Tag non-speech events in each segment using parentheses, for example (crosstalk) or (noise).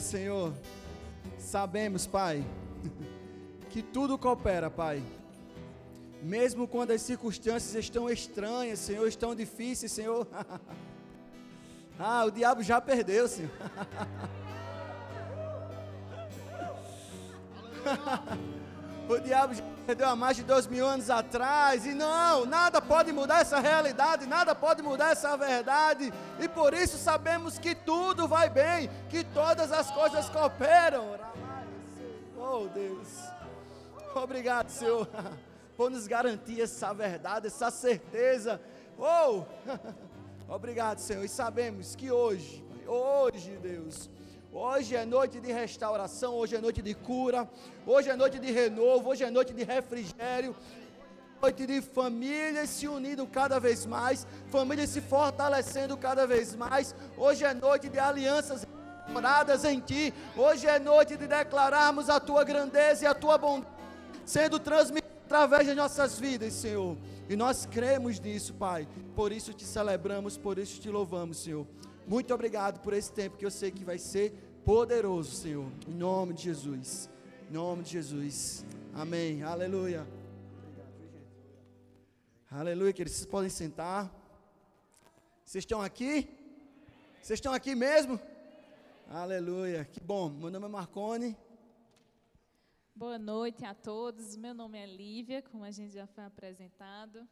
Senhor, sabemos, Pai, (laughs) que tudo coopera, Pai. Mesmo quando as circunstâncias estão estranhas, Senhor, estão difíceis, Senhor. (laughs) ah, o diabo já perdeu, Senhor. (laughs) diabo já perdeu há mais de dois mil anos atrás, e não, nada pode mudar essa realidade, nada pode mudar essa verdade, e por isso sabemos que tudo vai bem, que todas as coisas cooperam. Oh Deus, obrigado, Senhor, (laughs) por nos garantir essa verdade, essa certeza. Oh, (laughs) obrigado, Senhor, e sabemos que hoje, hoje, Deus, Hoje é noite de restauração, hoje é noite de cura, hoje é noite de renovo, hoje é noite de refrigério, noite de famílias se unindo cada vez mais, famílias se fortalecendo cada vez mais. Hoje é noite de alianças moradas em ti. Hoje é noite de declararmos a tua grandeza e a tua bondade sendo transmitida através de nossas vidas, Senhor. E nós cremos nisso, Pai. Por isso te celebramos, por isso te louvamos, Senhor. Muito obrigado por esse tempo que eu sei que vai ser poderoso, Senhor. Em nome de Jesus. Em nome de Jesus. Amém. Aleluia. Aleluia, queridos. Vocês podem sentar. Vocês estão aqui? Vocês estão aqui mesmo? Aleluia. Que bom. Meu nome é Marcone. Boa noite a todos. Meu nome é Lívia, como a gente já foi apresentado.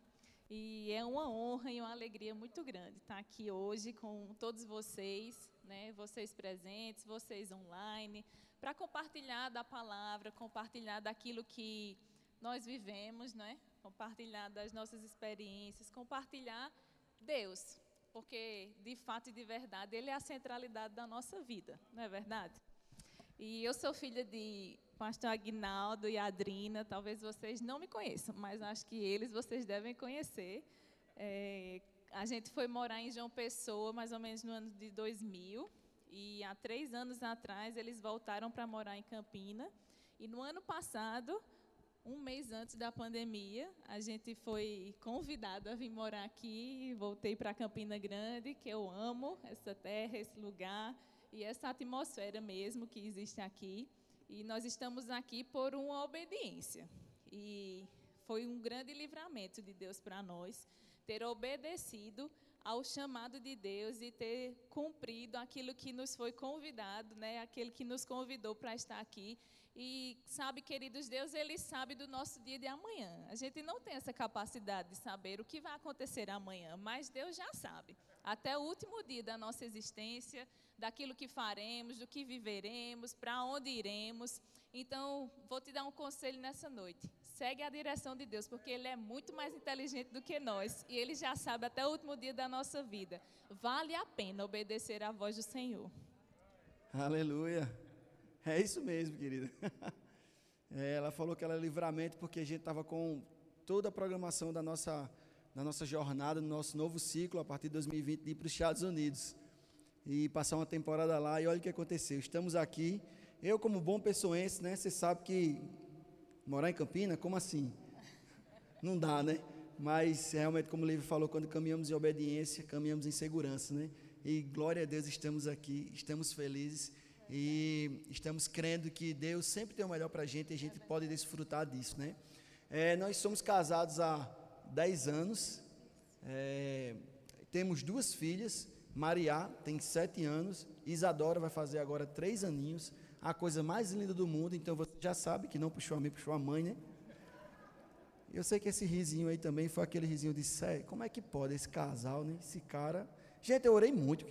E é uma honra e uma alegria muito grande estar aqui hoje com todos vocês, né, vocês presentes, vocês online, para compartilhar da palavra, compartilhar daquilo que nós vivemos, né, compartilhar das nossas experiências, compartilhar Deus, porque de fato e de verdade Ele é a centralidade da nossa vida, não é verdade? E eu sou filha de pastor Agnaldo e Adrina, talvez vocês não me conheçam, mas acho que eles vocês devem conhecer. É, a gente foi morar em João Pessoa mais ou menos no ano de 2000, e há três anos atrás eles voltaram para morar em Campina. E no ano passado, um mês antes da pandemia, a gente foi convidado a vir morar aqui. Voltei para Campina Grande, que eu amo essa terra, esse lugar e essa atmosfera mesmo que existe aqui. E nós estamos aqui por uma obediência. E foi um grande livramento de Deus para nós ter obedecido ao chamado de Deus e ter cumprido aquilo que nos foi convidado, né? Aquele que nos convidou para estar aqui. E sabe, queridos, Deus ele sabe do nosso dia de amanhã. A gente não tem essa capacidade de saber o que vai acontecer amanhã, mas Deus já sabe. Até o último dia da nossa existência, daquilo que faremos, do que viveremos, para onde iremos. Então, vou te dar um conselho nessa noite. Segue a direção de Deus, porque Ele é muito mais inteligente do que nós. E Ele já sabe até o último dia da nossa vida. Vale a pena obedecer à voz do Senhor. Aleluia. É isso mesmo, querida. (laughs) É, ela falou que ela é livramento porque a gente estava com toda a programação da nossa, da nossa jornada, no nosso novo ciclo, a partir de 2020, de ir para os Estados Unidos e passar uma temporada lá. E olha o que aconteceu. Estamos aqui. Eu, como bom pessoense, né? Você sabe que morar em Campina, como assim? Não dá, né? Mas realmente, como o Livre falou, quando caminhamos em obediência, caminhamos em segurança, né? E glória a Deus, estamos aqui, estamos felizes e estamos crendo que Deus sempre tem o melhor para a gente e a gente pode desfrutar disso, né? É, nós somos casados há 10 anos, é, temos duas filhas, Maria tem sete anos, Isadora vai fazer agora três aninhos, a coisa mais linda do mundo, então você já sabe que não puxou a mim, puxou a mãe, né? Eu sei que esse risinho aí também foi aquele risinho de sério, como é que pode esse casal, né? Esse cara. Gente, eu orei muito.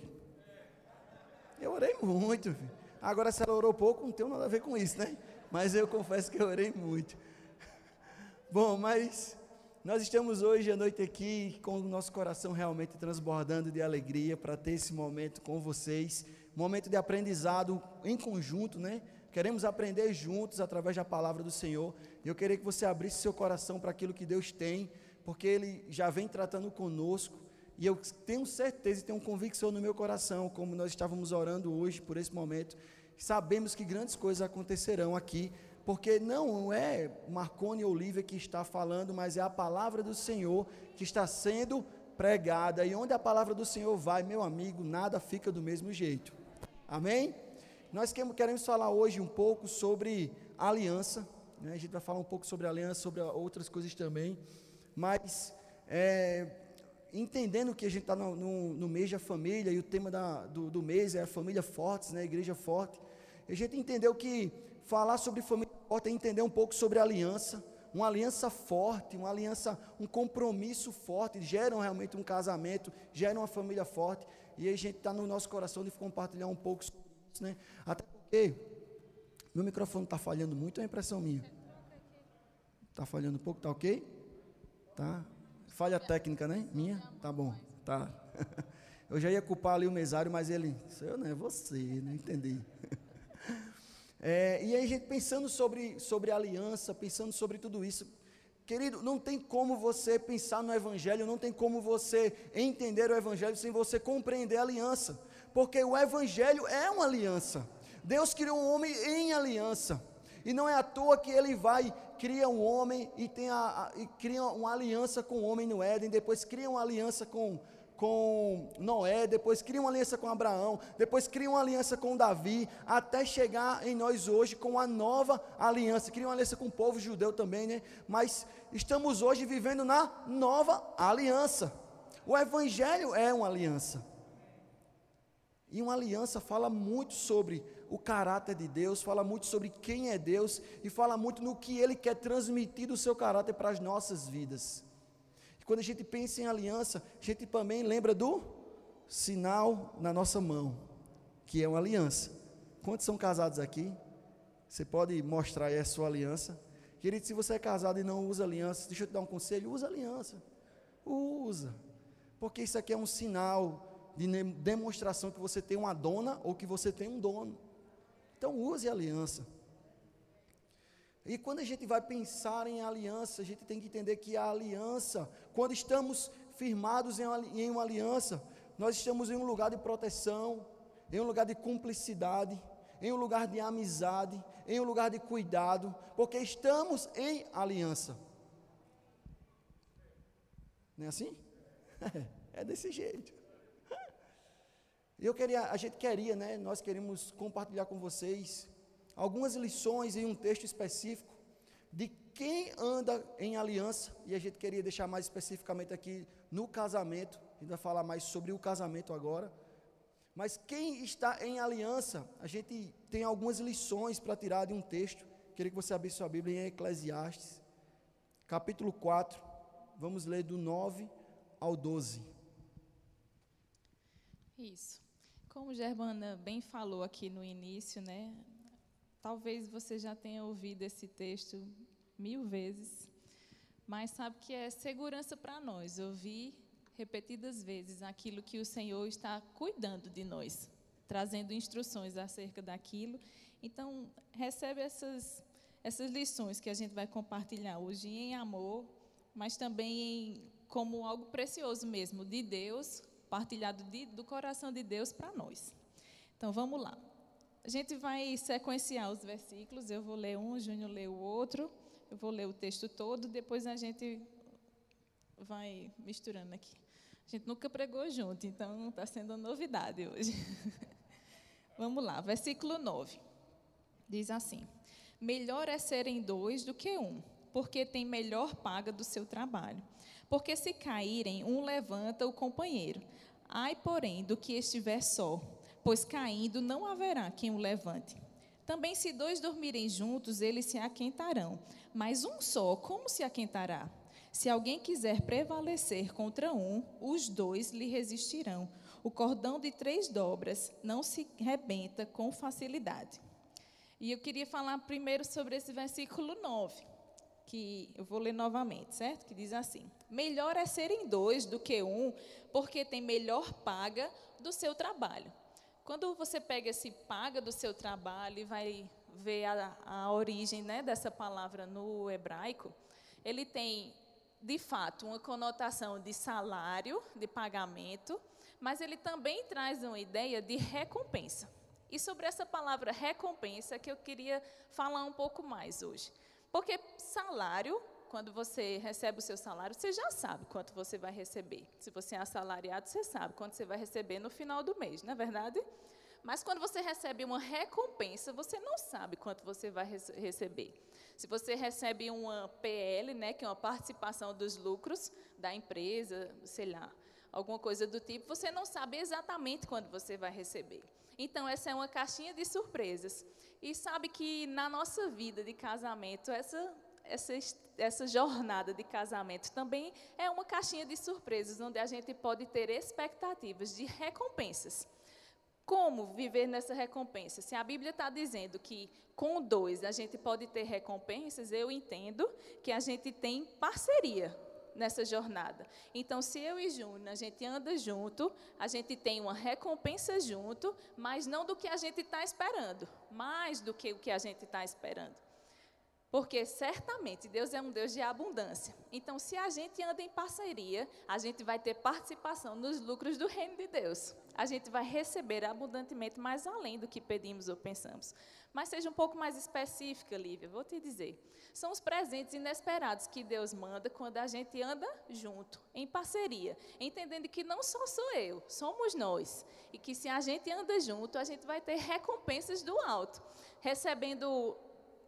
Eu orei muito. Filho. Agora, se ela orou pouco, não tem nada a ver com isso, né? Mas eu confesso que eu orei muito. (laughs) Bom, mas nós estamos hoje à noite aqui com o nosso coração realmente transbordando de alegria para ter esse momento com vocês, momento de aprendizado em conjunto, né? Queremos aprender juntos através da palavra do Senhor. E eu queria que você abrisse seu coração para aquilo que Deus tem, porque Ele já vem tratando conosco. E eu tenho certeza e tenho convicção no meu coração, como nós estávamos orando hoje por esse momento, sabemos que grandes coisas acontecerão aqui porque não é Marconi Olivia que está falando, mas é a palavra do Senhor que está sendo pregada. E onde a palavra do Senhor vai, meu amigo, nada fica do mesmo jeito. Amém? nós queremos falar hoje um pouco sobre aliança. Né? A gente vai falar um pouco sobre aliança, sobre outras coisas também. Mas é, entendendo que a gente está no, no, no, mês da família e o tema da, do, do, mês é a família forte, né? igreja forte. A gente entendeu que falar sobre família forte é entender um pouco sobre aliança uma aliança forte, uma aliança, um compromisso forte, geram realmente um casamento, geram uma família forte, e a gente está no nosso coração de compartilhar um pouco sobre isso, né? Até porque meu microfone está falhando muito, é impressão minha. Está falhando um pouco, tá ok? Tá. Falha técnica, né? Minha? Tá bom, tá. (laughs) Eu já ia culpar ali o mesário, mas ele, eu não é você, não entendi. É, e aí gente pensando sobre, sobre aliança, pensando sobre tudo isso, querido, não tem como você pensar no Evangelho, não tem como você entender o Evangelho sem você compreender a aliança, porque o Evangelho é uma aliança. Deus criou um homem em aliança, e não é à toa que ele vai, cria um homem e, tem a, a, e cria uma aliança com o homem no Éden, depois cria uma aliança com, com Noé, depois cria uma aliança com Abraão, depois cria uma aliança com Davi, até chegar em nós hoje com a nova aliança. Cria uma aliança com o povo judeu também, né? Mas estamos hoje vivendo na nova aliança. O Evangelho é uma aliança. E uma aliança fala muito sobre o caráter de Deus, fala muito sobre quem é Deus e fala muito no que Ele quer transmitir do seu caráter para as nossas vidas. Quando a gente pensa em aliança, a gente também lembra do sinal na nossa mão, que é uma aliança. Quantos são casados aqui? Você pode mostrar aí a sua aliança. Querido, se você é casado e não usa aliança, deixa eu te dar um conselho: usa aliança. Usa. Porque isso aqui é um sinal de demonstração que você tem uma dona ou que você tem um dono. Então use a aliança. E quando a gente vai pensar em aliança, a gente tem que entender que a aliança, quando estamos firmados em uma aliança, nós estamos em um lugar de proteção, em um lugar de cumplicidade, em um lugar de amizade, em um lugar de cuidado, porque estamos em aliança. Não é assim? (laughs) É desse jeito. Eu queria, a gente queria, né? Nós queremos compartilhar com vocês algumas lições em um texto específico de quem anda em aliança, e a gente queria deixar mais especificamente aqui no casamento, a gente vai falar mais sobre o casamento agora. Mas quem está em aliança, a gente tem algumas lições para tirar de um texto. Queria que você abrisse sua Bíblia em Eclesiastes, capítulo 4, vamos ler do 9 ao 12. Isso. Como Germana bem falou aqui no início, né? Talvez você já tenha ouvido esse texto mil vezes, mas sabe que é segurança para nós ouvir repetidas vezes aquilo que o Senhor está cuidando de nós, trazendo instruções acerca daquilo. Então, recebe essas, essas lições que a gente vai compartilhar hoje em amor, mas também como algo precioso mesmo de Deus, partilhado de, do coração de Deus para nós. Então, vamos lá. A gente vai sequenciar os versículos, eu vou ler um, Júnior lê o outro, eu vou ler o texto todo, depois a gente vai misturando aqui. A gente nunca pregou junto, então está sendo novidade hoje. (laughs) Vamos lá, versículo 9. Diz assim: Melhor é serem dois do que um, porque tem melhor paga do seu trabalho. Porque se caírem, um levanta o companheiro. Ai, porém, do que estiver só pois caindo não haverá quem o levante. Também, se dois dormirem juntos, eles se aquentarão, mas um só, como se aquentará? Se alguém quiser prevalecer contra um, os dois lhe resistirão. O cordão de três dobras não se rebenta com facilidade. E eu queria falar primeiro sobre esse versículo 9, que eu vou ler novamente, certo? Que diz assim: Melhor é serem dois do que um, porque tem melhor paga do seu trabalho. Quando você pega esse paga do seu trabalho e vai ver a, a origem né, dessa palavra no hebraico, ele tem, de fato, uma conotação de salário, de pagamento, mas ele também traz uma ideia de recompensa. E sobre essa palavra recompensa que eu queria falar um pouco mais hoje. Porque salário, quando você recebe o seu salário, você já sabe quanto você vai receber. Se você é assalariado, você sabe quanto você vai receber no final do mês, não é verdade? Mas quando você recebe uma recompensa, você não sabe quanto você vai receber. Se você recebe uma PL, né, que é uma participação dos lucros da empresa, sei lá, alguma coisa do tipo, você não sabe exatamente quando você vai receber. Então, essa é uma caixinha de surpresas. E sabe que na nossa vida de casamento, essa, essa, essa jornada de casamento também é uma caixinha de surpresas, onde a gente pode ter expectativas de recompensas. Como viver nessa recompensa? Se a Bíblia está dizendo que com dois a gente pode ter recompensas, eu entendo que a gente tem parceria nessa jornada. Então, se eu e Júnior, a gente anda junto, a gente tem uma recompensa junto, mas não do que a gente está esperando, mais do que o que a gente está esperando. Porque certamente Deus é um Deus de abundância. Então, se a gente anda em parceria, a gente vai ter participação nos lucros do reino de Deus. A gente vai receber abundantemente mais além do que pedimos ou pensamos. Mas seja um pouco mais específica, Lívia, vou te dizer. São os presentes inesperados que Deus manda quando a gente anda junto, em parceria, entendendo que não só sou eu, somos nós. E que se a gente anda junto, a gente vai ter recompensas do alto, recebendo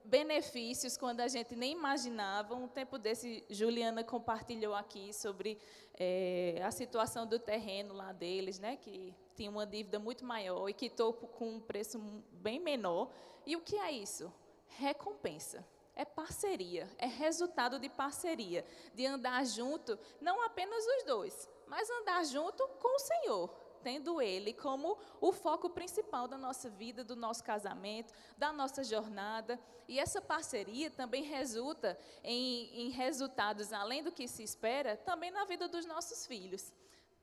benefícios quando a gente nem imaginava. Um tempo desse, Juliana compartilhou aqui sobre é, a situação do terreno lá deles, né, que tinha uma dívida muito maior e quitou com um preço bem menor. E o que é isso? Recompensa. É parceria, é resultado de parceria, de andar junto, não apenas os dois, mas andar junto com o Senhor, tendo Ele como o foco principal da nossa vida, do nosso casamento, da nossa jornada. E essa parceria também resulta em, em resultados, além do que se espera, também na vida dos nossos filhos.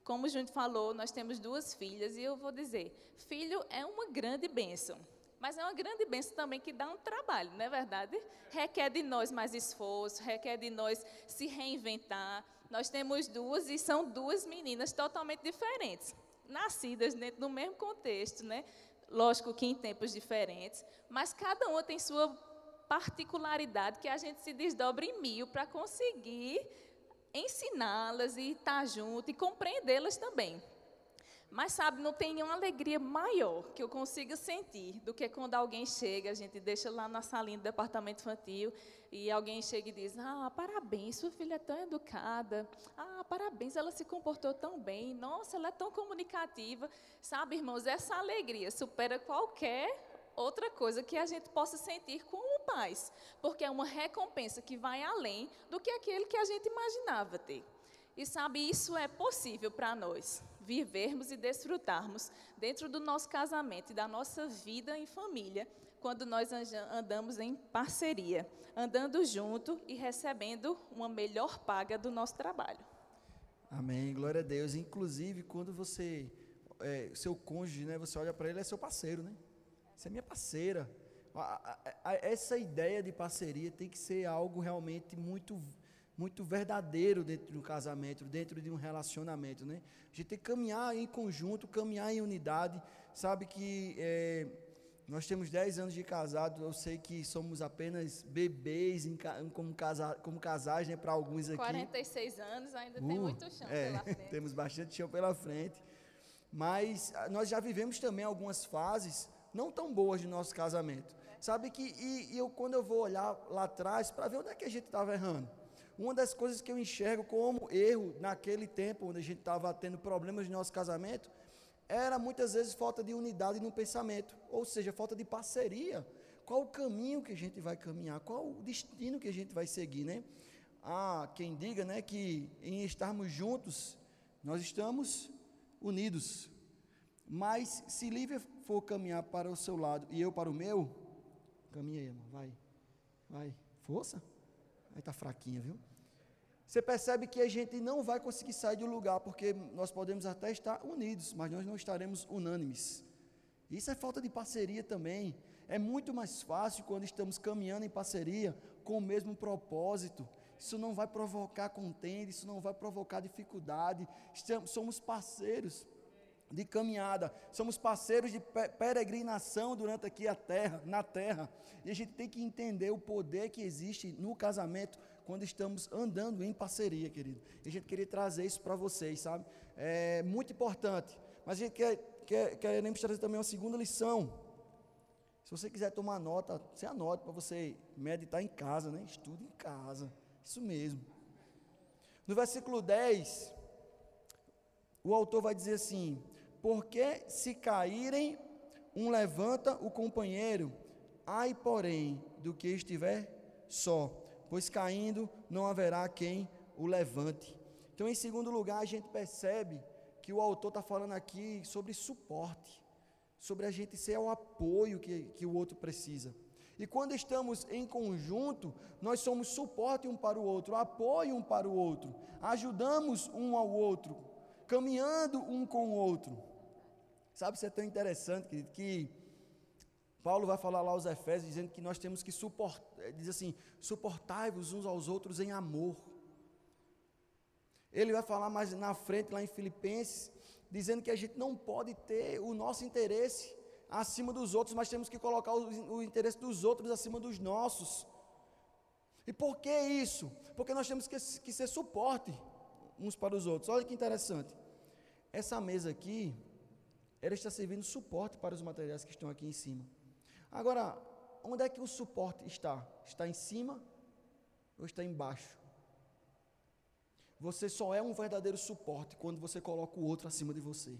Como o Júnior falou, nós temos duas filhas e eu vou dizer: filho é uma grande bênção. Mas é uma grande bênção também que dá um trabalho, não é verdade? Requer de nós mais esforço, requer de nós se reinventar. Nós temos duas e são duas meninas totalmente diferentes nascidas dentro do mesmo contexto, né? Lógico que em tempos diferentes, mas cada uma tem sua particularidade que a gente se desdobra em mil para conseguir ensiná-las e estar junto e compreendê-las também. Mas sabe, não tem nenhuma alegria maior que eu consiga sentir do que quando alguém chega, a gente deixa lá na salinha do departamento infantil e alguém chega e diz: Ah, parabéns, sua filha é tão educada. Ah, parabéns, ela se comportou tão bem. Nossa, ela é tão comunicativa. Sabe, irmãos, essa alegria supera qualquer outra coisa que a gente possa sentir como pais, porque é uma recompensa que vai além do que aquele que a gente imaginava ter. E sabe, isso é possível para nós vivermos e desfrutarmos dentro do nosso casamento e da nossa vida em família, quando nós andamos em parceria, andando junto e recebendo uma melhor paga do nosso trabalho. Amém, glória a Deus. Inclusive, quando você, é, seu cônjuge, né, você olha para ele, é seu parceiro, né? Você é minha parceira. Essa ideia de parceria tem que ser algo realmente muito muito verdadeiro dentro de um casamento, dentro de um relacionamento, né? A gente tem que caminhar em conjunto, caminhar em unidade. Sabe que é, nós temos 10 anos de casado, eu sei que somos apenas bebês em, como, casa, como casais, né, para alguns aqui. 46 anos, ainda uh, tem muito chão é, pela frente. (laughs) temos bastante chão pela frente. Mas ah, nós já vivemos também algumas fases não tão boas de nosso casamento. Sabe que, e, e eu, quando eu vou olhar lá atrás, para ver onde é que a gente estava errando, uma das coisas que eu enxergo como erro naquele tempo, onde a gente estava tendo problemas no nosso casamento, era muitas vezes falta de unidade no pensamento, ou seja, falta de parceria. Qual o caminho que a gente vai caminhar? Qual o destino que a gente vai seguir, né? Ah, quem diga, né, que em estarmos juntos, nós estamos unidos. Mas se Lívia for caminhar para o seu lado e eu para o meu, caminha aí, irmão, vai. Vai. Força. Aí está fraquinha, viu? Você percebe que a gente não vai conseguir sair do lugar, porque nós podemos até estar unidos, mas nós não estaremos unânimes. Isso é falta de parceria também. É muito mais fácil quando estamos caminhando em parceria com o mesmo propósito. Isso não vai provocar contenda, isso não vai provocar dificuldade. Estamos, somos parceiros de caminhada, somos parceiros de peregrinação durante aqui a terra, na terra. E a gente tem que entender o poder que existe no casamento quando estamos andando em parceria, querido. E a gente queria trazer isso para vocês, sabe? É muito importante. Mas a gente quer queremos trazer também uma segunda lição. Se você quiser tomar nota, você anota para você meditar em casa, né? Estude em casa. Isso mesmo. No versículo 10, o autor vai dizer assim: Porque se caírem, um levanta o companheiro, ai, porém, do que estiver só, pois caindo não haverá quem o levante. Então, em segundo lugar, a gente percebe que o autor está falando aqui sobre suporte, sobre a gente ser o apoio que, que o outro precisa. E quando estamos em conjunto, nós somos suporte um para o outro, apoio um para o outro, ajudamos um ao outro, caminhando um com o outro. Sabe, isso é tão interessante, querido, que Paulo vai falar lá aos Efésios, dizendo que nós temos que suportar, diz assim, suportai-vos uns aos outros em amor. Ele vai falar mais na frente, lá em Filipenses, dizendo que a gente não pode ter o nosso interesse acima dos outros, mas temos que colocar o, o interesse dos outros acima dos nossos. E por que isso? Porque nós temos que, que ser suporte uns para os outros. Olha que interessante. Essa mesa aqui, ela está servindo suporte para os materiais que estão aqui em cima. Agora, onde é que o suporte está? Está em cima ou está embaixo? Você só é um verdadeiro suporte quando você coloca o outro acima de você.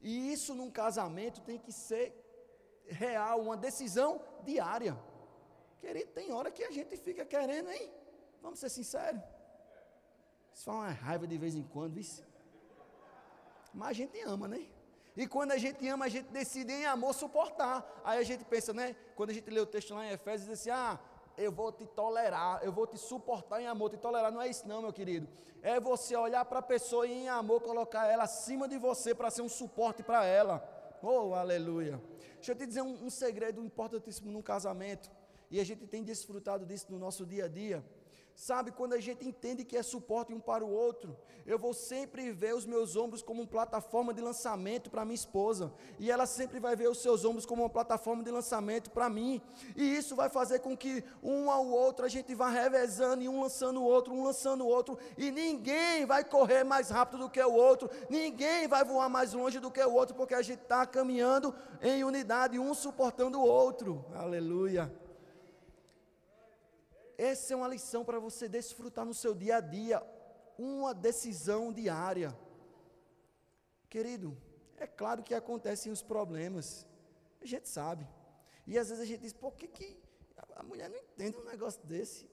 E isso num casamento tem que ser real, uma decisão diária. Querido, tem hora que a gente fica querendo, hein? Vamos ser sinceros. Isso faz uma raiva de vez em quando, isso. Mas a gente ama, né? E quando a gente ama, a gente decide em amor suportar. Aí a gente pensa, né? Quando a gente lê o texto lá em Efésios, diz assim: ah, eu vou te tolerar, eu vou te suportar em amor. Te tolerar não é isso, não, meu querido. É você olhar para a pessoa e em amor colocar ela acima de você para ser um suporte para ela. Oh, aleluia. Deixa eu te dizer um, um segredo importantíssimo num casamento. E a gente tem desfrutado disso no nosso dia a dia. Sabe, quando a gente entende que é suporte um para o outro, eu vou sempre ver os meus ombros como uma plataforma de lançamento para minha esposa, e ela sempre vai ver os seus ombros como uma plataforma de lançamento para mim, e isso vai fazer com que um ao outro a gente vá revezando, e um lançando o outro, um lançando o outro, e ninguém vai correr mais rápido do que o outro, ninguém vai voar mais longe do que o outro, porque a gente está caminhando em unidade, um suportando o outro, aleluia. Essa é uma lição para você desfrutar no seu dia a dia, uma decisão diária. Querido, é claro que acontecem os problemas, a gente sabe. E às vezes a gente diz, por que, que a mulher não entende um negócio desse?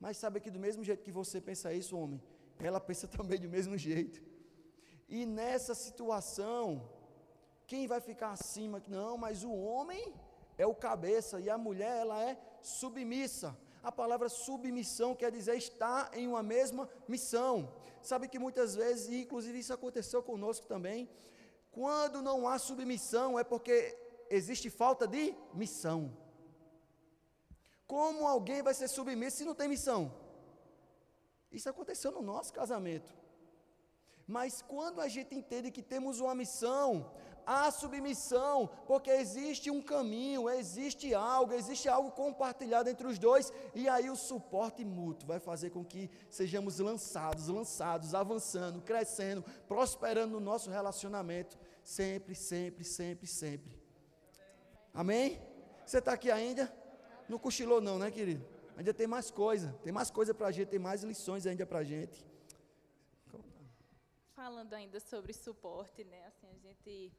Mas sabe que do mesmo jeito que você pensa isso, homem, ela pensa (laughs) também do mesmo jeito. E nessa situação, quem vai ficar acima? Não, mas o homem é o cabeça e a mulher ela é submissa. A palavra submissão quer dizer estar em uma mesma missão. Sabe que muitas vezes, e inclusive isso aconteceu conosco também, quando não há submissão é porque existe falta de missão. Como alguém vai ser submisso se não tem missão? Isso aconteceu no nosso casamento. Mas quando a gente entende que temos uma missão, há submissão, porque existe um caminho, existe algo, existe algo compartilhado entre os dois, e aí o suporte mútuo vai fazer com que sejamos lançados, lançados, avançando, crescendo, prosperando no nosso relacionamento, sempre, sempre, sempre, sempre. Amém? Você está aqui ainda? Não cochilou não, né, querido? Ainda tem mais coisa, tem mais coisa para a gente, tem mais lições ainda para a gente. Falando ainda sobre suporte, né? Assim, a gente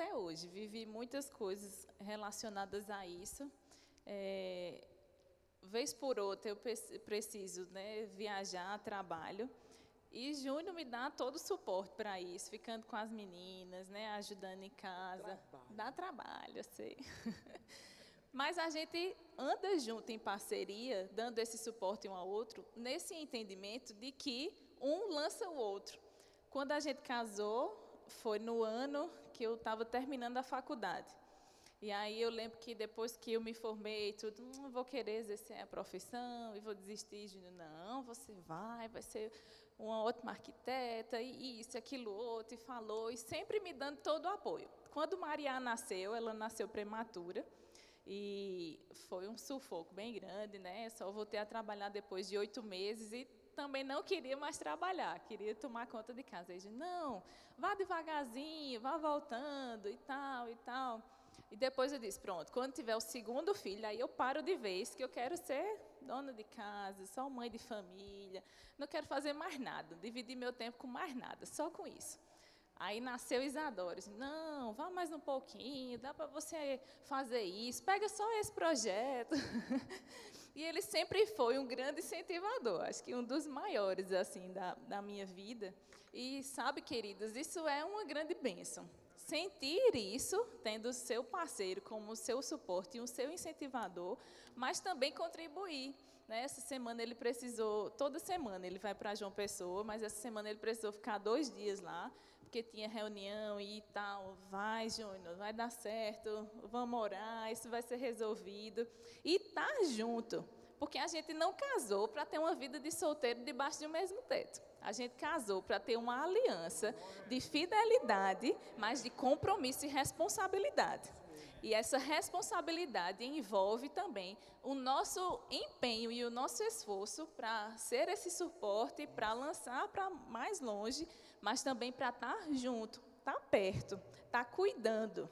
até hoje. Vivi muitas coisas relacionadas a isso. É, vez por outra, eu preciso né, viajar, trabalho. E Júnior me dá todo o suporte para isso, ficando com as meninas, né, ajudando em casa. Trabalho. Dá trabalho, eu sei. (laughs) Mas a gente anda junto em parceria, dando esse suporte um ao outro, nesse entendimento de que um lança o outro. Quando a gente casou, foi no ano que eu estava terminando a faculdade. E aí eu lembro que depois que eu me formei, tudo, hum, vou querer exercer a profissão e vou desistir. Não, você vai, vai ser uma ótima arquiteta, e isso, aquilo, outro, e falou, e sempre me dando todo o apoio. Quando Maria nasceu, ela nasceu prematura, e foi um sufoco bem grande, né? Só voltei a trabalhar depois de oito meses, e também não queria mais trabalhar, queria tomar conta de casa. Ele disse, não, vá devagarzinho, vá voltando e tal e tal. E depois eu disse, pronto, quando tiver o segundo filho, aí eu paro de vez, que eu quero ser dona de casa, só mãe de família, não quero fazer mais nada, dividir meu tempo com mais nada, só com isso. Aí nasceu Isadora. Não, vá mais um pouquinho, dá para você fazer isso, pega só esse projeto. (laughs) e ele sempre foi um grande incentivador, acho que um dos maiores assim da, da minha vida. E sabe, queridos, isso é uma grande bênção. Sentir isso, tendo seu parceiro como seu suporte e o seu incentivador, mas também contribuir. Né? Essa semana ele precisou, toda semana ele vai para João Pessoa, mas essa semana ele precisou ficar dois dias lá porque tinha reunião e tal. Vai, Júnior, vai dar certo, vamos orar, isso vai ser resolvido. E tá junto, porque a gente não casou para ter uma vida de solteiro debaixo de um mesmo teto. A gente casou para ter uma aliança de fidelidade, mas de compromisso e responsabilidade. E essa responsabilidade envolve também o nosso empenho e o nosso esforço para ser esse suporte, para lançar para mais longe, mas também para estar tá junto, estar tá perto, estar tá cuidando.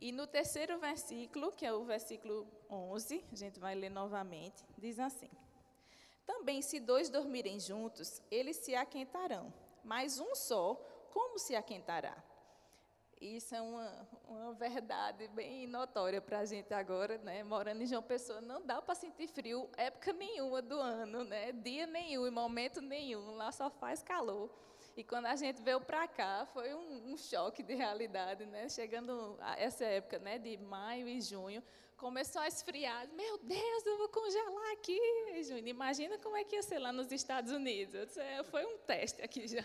E no terceiro versículo, que é o versículo 11, a gente vai ler novamente, diz assim: Também, se dois dormirem juntos, eles se aquentarão, mas um só, como se aquentará? Isso é uma, uma verdade bem notória para a gente agora, né? Morando em João Pessoa, não dá para sentir frio época nenhuma do ano, né? Dia nenhum, momento nenhum, lá só faz calor. E quando a gente veio para cá, foi um, um, choque de realidade, né? Chegando a essa época, né, de maio e junho, começou a esfriar. Meu Deus, eu vou congelar aqui, Júnior. Imagina como é que ia ser lá nos Estados Unidos. É, foi um teste aqui já.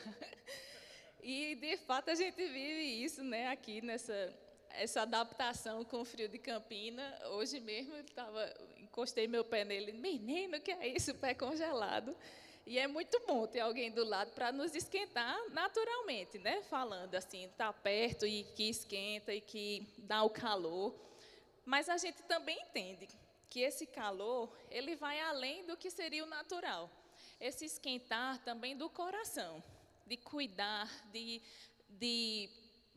E, de fato, a gente vive isso né, aqui, nessa essa adaptação com o frio de Campina. Hoje mesmo, eu tava, encostei meu pé nele. Menino, que é isso? Pé congelado. E é muito bom ter alguém do lado para nos esquentar naturalmente, né? Falando assim, está perto e que esquenta e que dá o calor. Mas a gente também entende que esse calor, ele vai além do que seria o natural. Esse esquentar também do coração de cuidar, de, de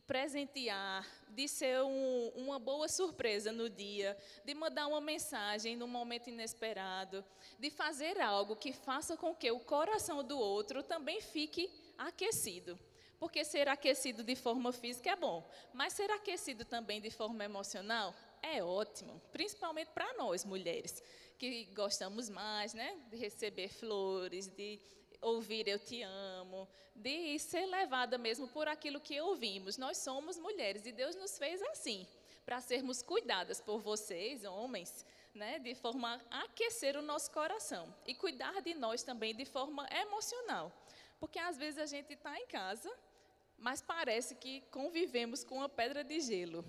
presentear, de ser um, uma boa surpresa no dia, de mandar uma mensagem no momento inesperado, de fazer algo que faça com que o coração do outro também fique aquecido. Porque ser aquecido de forma física é bom, mas ser aquecido também de forma emocional é ótimo, principalmente para nós mulheres, que gostamos mais né, de receber flores, de ouvir eu te amo, de ser levada mesmo por aquilo que ouvimos. Nós somos mulheres e Deus nos fez assim, para sermos cuidadas por vocês, homens, né, de forma a aquecer o nosso coração e cuidar de nós também de forma emocional. Porque às vezes a gente está em casa, mas parece que convivemos com uma pedra de gelo.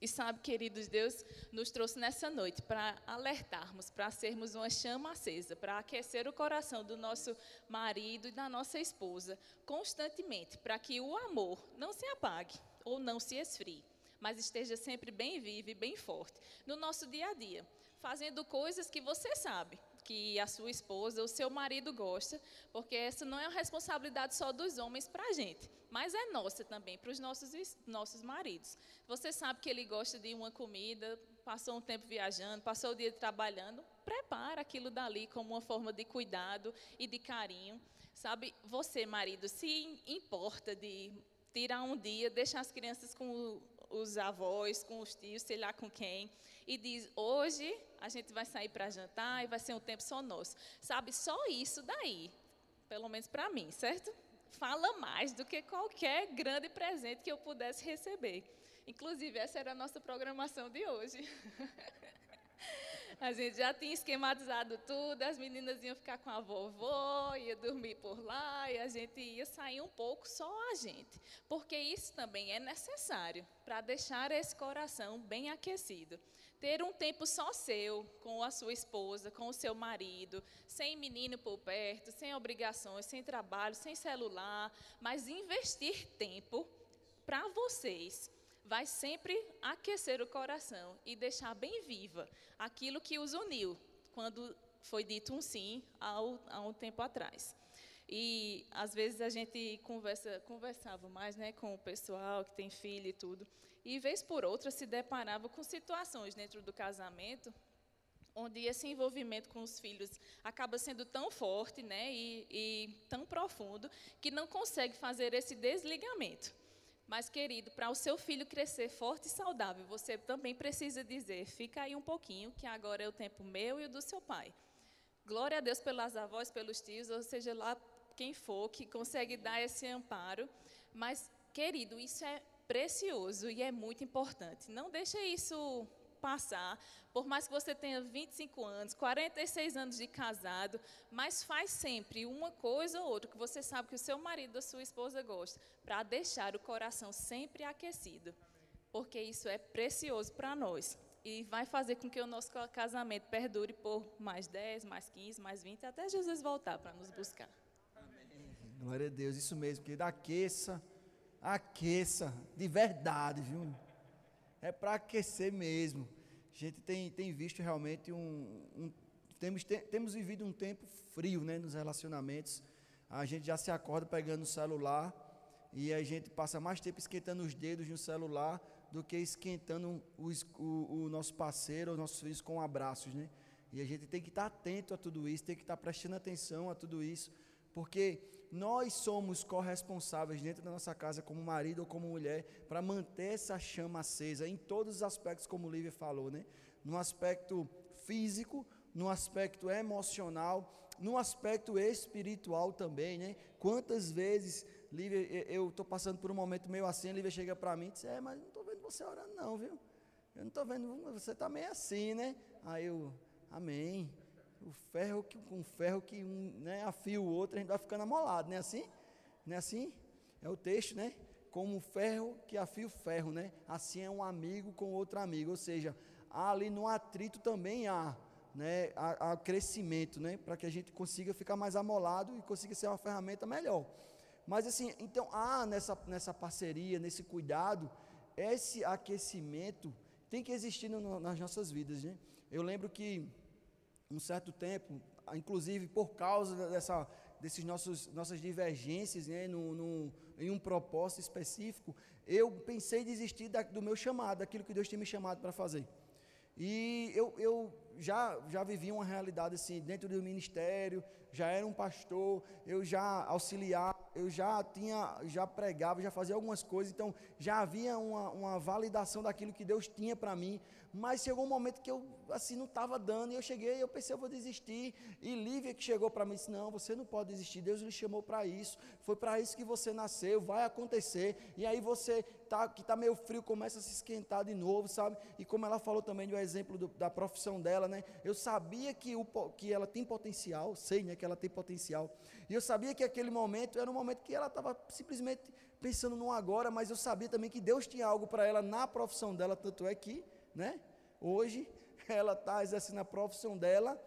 E sabe, queridos, Deus nos trouxe nessa noite para alertarmos, para sermos uma chama acesa, para aquecer o coração do nosso marido e da nossa esposa constantemente, para que o amor não se apague ou não se esfrie, mas esteja sempre bem vivo e bem forte no nosso dia a dia, fazendo coisas que você sabe, que a sua esposa, o seu marido gosta, porque essa não é uma responsabilidade só dos homens para a gente, mas é nossa também, para os nossos, nossos maridos. Você sabe que ele gosta de uma comida, passou um tempo viajando, passou o dia trabalhando, prepara aquilo dali como uma forma de cuidado e de carinho. Sabe, você, marido, se importa de tirar um dia, deixar as crianças com os avós, com os tios, sei lá com quem, e diz: hoje a gente vai sair para jantar e vai ser um tempo só nosso. Sabe, só isso daí, pelo menos para mim, certo? Fala mais do que qualquer grande presente que eu pudesse receber. Inclusive, essa era a nossa programação de hoje. (laughs) A gente já tinha esquematizado tudo, as meninas iam ficar com a vovó, ia dormir por lá, e a gente ia sair um pouco só a gente. Porque isso também é necessário para deixar esse coração bem aquecido. Ter um tempo só seu, com a sua esposa, com o seu marido, sem menino por perto, sem obrigações, sem trabalho, sem celular, mas investir tempo para vocês vai sempre aquecer o coração e deixar bem viva aquilo que os uniu quando foi dito um sim ao, há um tempo atrás. E às vezes a gente conversa, conversava mais né, com o pessoal que tem filho e tudo, e vez por outra se deparava com situações dentro do casamento onde esse envolvimento com os filhos acaba sendo tão forte né, e, e tão profundo que não consegue fazer esse desligamento. Mas, querido, para o seu filho crescer forte e saudável, você também precisa dizer: fica aí um pouquinho, que agora é o tempo meu e o do seu pai. Glória a Deus pelas avós, pelos tios, ou seja lá quem for que consegue dar esse amparo. Mas, querido, isso é precioso e é muito importante. Não deixe isso passar, por mais que você tenha 25 anos, 46 anos de casado, mas faz sempre uma coisa ou outra que você sabe que o seu marido ou sua esposa gosta, para deixar o coração sempre aquecido. Porque isso é precioso para nós e vai fazer com que o nosso casamento perdure por mais 10, mais 15, mais 20, até Jesus voltar para nos buscar. Amém. Glória a Deus, isso mesmo, que aqueça, aqueça, de verdade, viu? É para aquecer mesmo. A gente tem, tem visto realmente um, um temos, te, temos vivido um tempo frio, né, nos relacionamentos. A gente já se acorda pegando o celular e a gente passa mais tempo esquentando os dedos no celular do que esquentando o, o, nosso parceiro, os nossos filhos com abraços, né? E a gente tem que estar atento a tudo isso, tem que estar prestando atenção a tudo isso, porque nós somos corresponsáveis dentro da nossa casa, como marido ou como mulher, para manter essa chama acesa em todos os aspectos, como o Lívia falou, né? No aspecto físico, no aspecto emocional, no aspecto espiritual também, né? Quantas vezes, Lívia, eu estou passando por um momento meio assim, a Lívia chega para mim e diz, é, mas não estou vendo você orando não, viu? Eu não estou vendo, você está meio assim, né? Aí eu, amém o ferro que, com ferro que um né, afia o outro, a gente vai ficando amolado, não é assim? Não é assim? É o texto, né? Como o ferro que afia o ferro, né? Assim é um amigo com outro amigo, ou seja, ali no atrito também há, né, há, há crescimento, né? Para que a gente consiga ficar mais amolado e consiga ser uma ferramenta melhor. Mas assim, então há nessa, nessa parceria, nesse cuidado, esse aquecimento tem que existir no, nas nossas vidas, né? Eu lembro que um certo tempo, inclusive por causa dessa, desses nossos nossas divergências, né, no, no, em um propósito específico, eu pensei em desistir da, do meu chamado, daquilo que Deus tinha me chamado para fazer. E eu, eu já, já vivi uma realidade assim, dentro do ministério, já era um pastor, eu já auxiliava, eu já tinha, já pregava, já fazia algumas coisas, então já havia uma, uma validação daquilo que Deus tinha para mim, mas chegou um momento que eu assim não estava dando, e eu cheguei, eu pensei, eu vou desistir. E Lívia que chegou para mim disse: Não, você não pode desistir, Deus lhe chamou para isso, foi para isso que você nasceu, vai acontecer. E aí você tá, que está meio frio começa a se esquentar de novo, sabe? E como ela falou também do exemplo do, da profissão dela, né? Eu sabia que, o, que ela tem potencial, sei né, que ela tem potencial. E eu sabia que aquele momento era um momento que ela estava simplesmente pensando no agora, mas eu sabia também que Deus tinha algo para ela na profissão dela, tanto é que, né? Hoje (laughs) ela está exercendo a profissão dela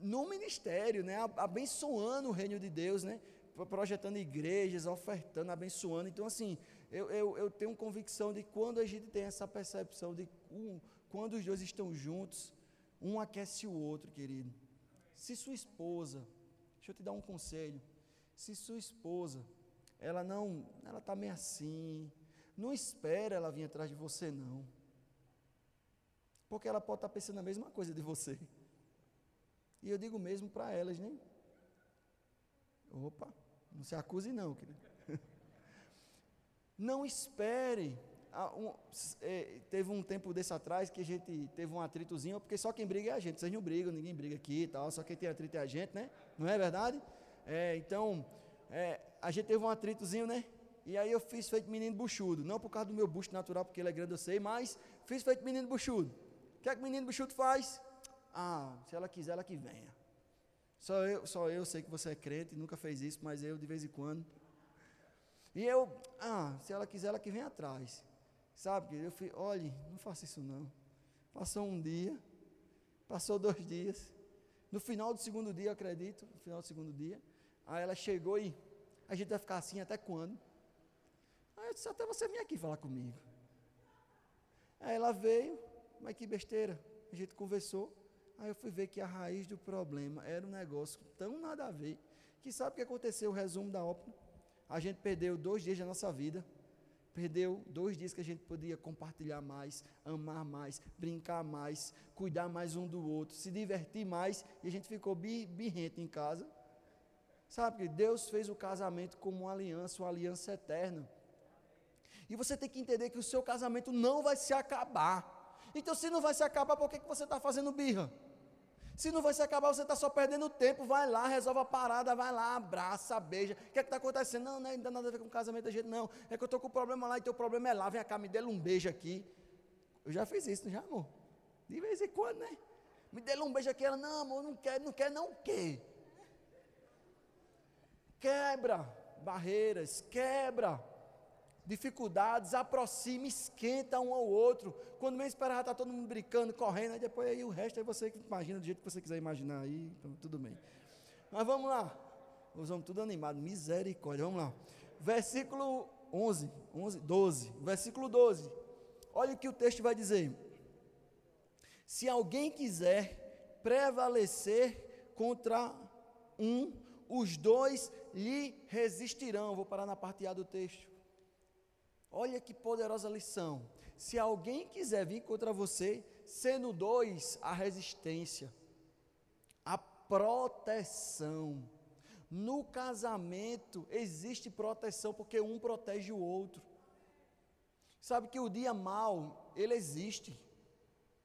no ministério, né? Abençoando o reino de Deus, né? Projetando igrejas, ofertando, abençoando. Então, assim, eu, eu, eu tenho convicção de quando a gente tem essa percepção de um, quando os dois estão juntos, um aquece o outro, querido. Se sua esposa, deixa eu te dar um conselho, se sua esposa, ela não, ela está meio assim, não espera ela vir atrás de você, não. Porque ela pode estar pensando a mesma coisa de você. E eu digo mesmo para elas, né? Opa, não se acuse não, querido. (laughs) Não espere. Um, é, teve um tempo desse atrás que a gente teve um atritozinho, porque só quem briga é a gente. Vocês não brigam, ninguém briga aqui e tal, só quem tem atrito é a gente, né? Não é verdade? É, então, é, a gente teve um atritozinho, né? E aí eu fiz feito menino buchudo. Não por causa do meu busto natural, porque ele é grande, eu sei, mas fiz feito menino buchudo que é que o menino bichuto faz? Ah, se ela quiser, ela que venha. Só eu, só eu sei que você é crente, nunca fez isso, mas eu de vez em quando. E eu, ah, se ela quiser, ela que vem atrás. Sabe, eu fui, olhe, não faça isso não. Passou um dia, passou dois dias. No final do segundo dia, acredito, no final do segundo dia, aí ela chegou e a gente vai ficar assim até quando? Aí eu disse, até você vir aqui falar comigo. Aí ela veio, mas que besteira. A gente conversou. Aí eu fui ver que a raiz do problema era um negócio tão nada a ver. Que sabe o que aconteceu? O resumo da ópera. A gente perdeu dois dias da nossa vida. Perdeu dois dias que a gente podia compartilhar mais, amar mais, brincar mais, cuidar mais um do outro, se divertir mais. E a gente ficou birrento em casa. Sabe que Deus fez o casamento como uma aliança, uma aliança eterna. E você tem que entender que o seu casamento não vai se acabar. Então, se não vai se acabar, por que, que você está fazendo birra? Se não vai se acabar, você está só perdendo tempo. Vai lá, resolve a parada, vai lá, abraça, beija. O que é que está acontecendo? Não, não, não tem nada a ver com casamento da gente, não. É que eu estou com um problema lá e teu problema é lá. Vem cá, me dê um beijo aqui. Eu já fiz isso, já, amor? De vez em quando, né? Me dê um beijo aqui. Ela, não, amor, não quer, não quer, não quer. Quebra barreiras, quebra dificuldades, aproxima, esquenta um ao outro. Quando meio esperar, está todo mundo brincando, correndo, aí depois aí o resto aí você imagina do jeito que você quiser imaginar aí, então tudo bem. Mas vamos lá. Os homens tudo animados, misericórdia. Vamos lá. Versículo 11, 11, 12. Versículo 12. Olha o que o texto vai dizer. Se alguém quiser prevalecer contra um, os dois lhe resistirão. Vou parar na parte A do texto. Olha que poderosa lição. Se alguém quiser vir contra você, sendo dois, a resistência, a proteção. No casamento existe proteção porque um protege o outro. Sabe que o dia mal, ele existe.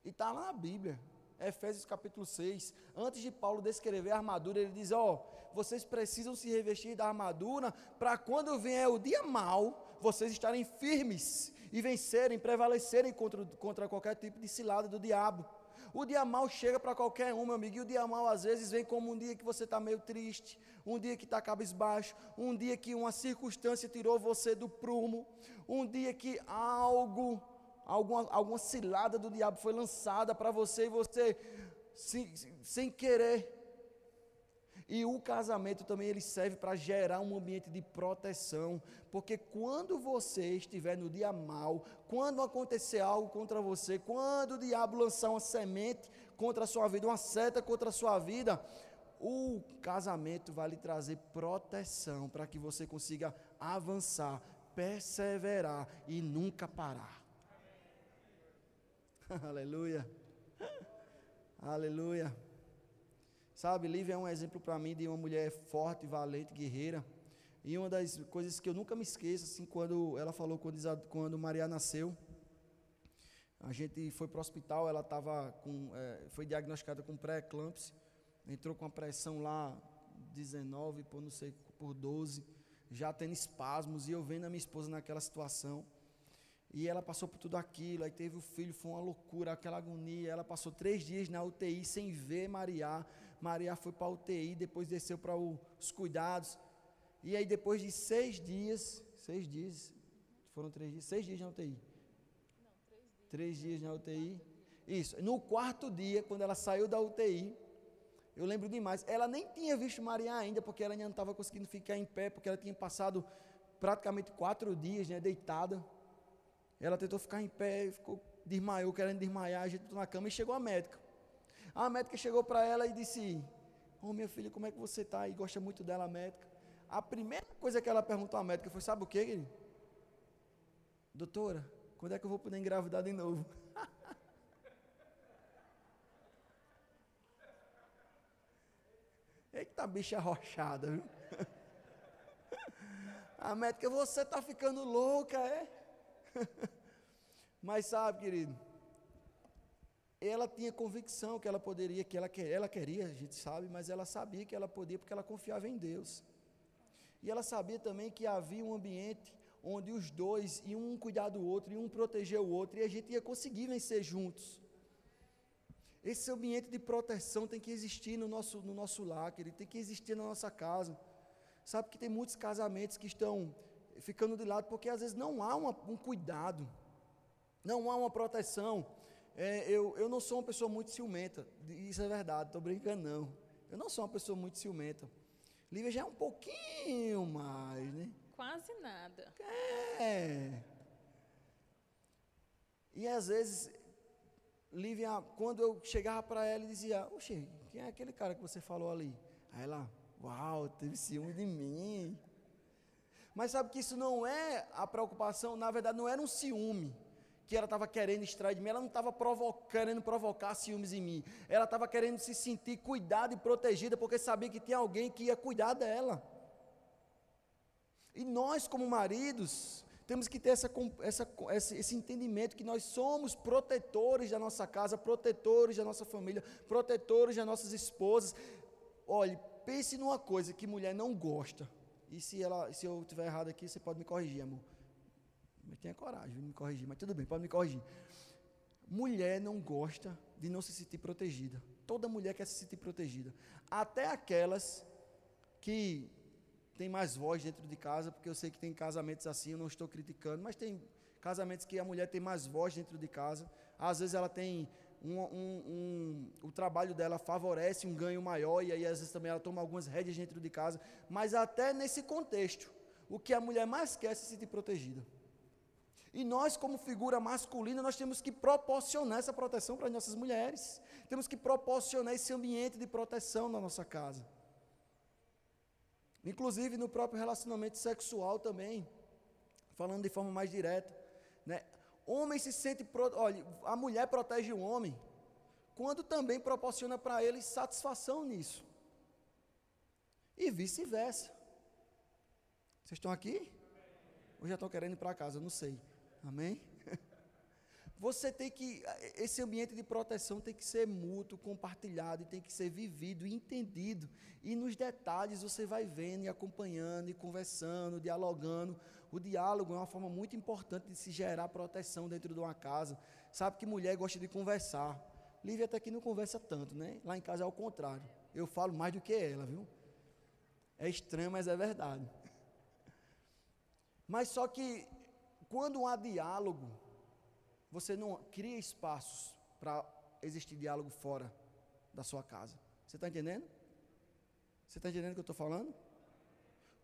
E está lá na Bíblia. Efésios capítulo 6. Antes de Paulo descrever a armadura, ele diz: Ó, oh, vocês precisam se revestir da armadura para quando vier o dia mal, vocês estarem firmes e vencerem, prevalecerem contra, contra qualquer tipo de cilada do diabo. O dia mal chega para qualquer um, meu amigo, e o dia mal às vezes vem como um dia que você está meio triste, um dia que está cabisbaixo, um dia que uma circunstância tirou você do prumo, um dia que algo, alguma, alguma cilada do diabo foi lançada para você e você, sem, sem querer, e o casamento também ele serve para gerar um ambiente de proteção, porque quando você estiver no dia mal, quando acontecer algo contra você, quando o diabo lançar uma semente contra a sua vida, uma seta contra a sua vida, o casamento vai lhe trazer proteção para que você consiga avançar, perseverar e nunca parar. (laughs) Aleluia. (laughs) Aleluia. Sabe, Lívia é um exemplo para mim de uma mulher forte, valente, guerreira. E uma das coisas que eu nunca me esqueço, assim, quando ela falou quando, quando Maria nasceu, a gente foi para o hospital, ela estava com, é, foi diagnosticada com pré-eclâmpsia, entrou com a pressão lá 19 por não sei por 12, já tendo espasmos e eu vendo a minha esposa naquela situação. E ela passou por tudo aquilo, aí teve o filho, foi uma loucura, aquela agonia. Ela passou três dias na UTI sem ver Maria. Maria foi para a UTI, depois desceu para os cuidados. E aí, depois de seis dias, seis dias, foram três dias, seis dias na UTI. Não, três dias. Três dias na UTI. Isso. No quarto dia, quando ela saiu da UTI, eu lembro demais. Ela nem tinha visto Maria ainda, porque ela ainda não estava conseguindo ficar em pé, porque ela tinha passado praticamente quatro dias né, deitada. Ela tentou ficar em pé, ficou, desmaiou, querendo desmaiar, a gente na cama e chegou a médica. A médica chegou para ela e disse: Oh, minha filha, como é que você está? E gosta muito dela, a médica. A primeira coisa que ela perguntou à médica foi: Sabe o que, querido? Doutora, quando é que eu vou poder engravidar de novo? (laughs) Eita, bicha arrochada, viu? (laughs) A médica, você está ficando louca, é? (laughs) Mas sabe, querido, ela tinha convicção que ela poderia, que ela, ela queria, a gente sabe, mas ela sabia que ela podia porque ela confiava em Deus. E ela sabia também que havia um ambiente onde os dois iam um cuidar do outro, iam um proteger o outro, e a gente ia conseguir vencer juntos. Esse ambiente de proteção tem que existir no nosso, no nosso lar, querido, tem que existir na nossa casa. Sabe que tem muitos casamentos que estão ficando de lado porque às vezes não há uma, um cuidado, não há uma proteção. É, eu, eu não sou uma pessoa muito ciumenta, isso é verdade, estou brincando não. Eu não sou uma pessoa muito ciumenta. Lívia já é um pouquinho mais, né? Quase nada. É. E às vezes Lívia, quando eu chegava para ela e dizia, oxe, quem é aquele cara que você falou ali? Aí ela, uau, teve ciúme de mim. Mas sabe que isso não é a preocupação, na verdade não era um ciúme que ela estava querendo extrair de mim, ela não estava querendo provocar ciúmes em mim, ela estava querendo se sentir cuidada e protegida, porque sabia que tinha alguém que ia cuidar dela. E nós, como maridos, temos que ter essa, essa, esse entendimento que nós somos protetores da nossa casa, protetores da nossa família, protetores das nossas esposas. Olhe, pense numa coisa que mulher não gosta. E se, ela, se eu estiver errado aqui, você pode me corrigir, amor. Mas tenha coragem de me corrigir, mas tudo bem, pode me corrigir. Mulher não gosta de não se sentir protegida. Toda mulher quer se sentir protegida. Até aquelas que têm mais voz dentro de casa, porque eu sei que tem casamentos assim, eu não estou criticando, mas tem casamentos que a mulher tem mais voz dentro de casa. Às vezes ela tem um, um, um, o trabalho dela favorece um ganho maior e aí às vezes também ela toma algumas rédeas dentro de casa. Mas até nesse contexto, o que a mulher mais quer é se sentir protegida. E nós, como figura masculina, nós temos que proporcionar essa proteção para as nossas mulheres. Temos que proporcionar esse ambiente de proteção na nossa casa. Inclusive no próprio relacionamento sexual também, falando de forma mais direta, né? Homem se sente, olha, a mulher protege o homem quando também proporciona para ele satisfação nisso. E vice-versa. Vocês estão aqui? Ou já estão querendo ir para casa? Não sei. Amém? (laughs) Você tem que, esse ambiente de proteção tem que ser mútuo, compartilhado, e tem que ser vivido e entendido. E nos detalhes você vai vendo e acompanhando, e conversando, dialogando. O diálogo é uma forma muito importante de se gerar proteção dentro de uma casa. Sabe que mulher gosta de conversar. Lívia até que não conversa tanto, né? Lá em casa é o contrário. Eu falo mais do que ela, viu? É estranho, mas é verdade. (laughs) Mas só que quando há diálogo, você não cria espaços para existir diálogo fora da sua casa. Você está entendendo? Você está entendendo o que eu estou falando?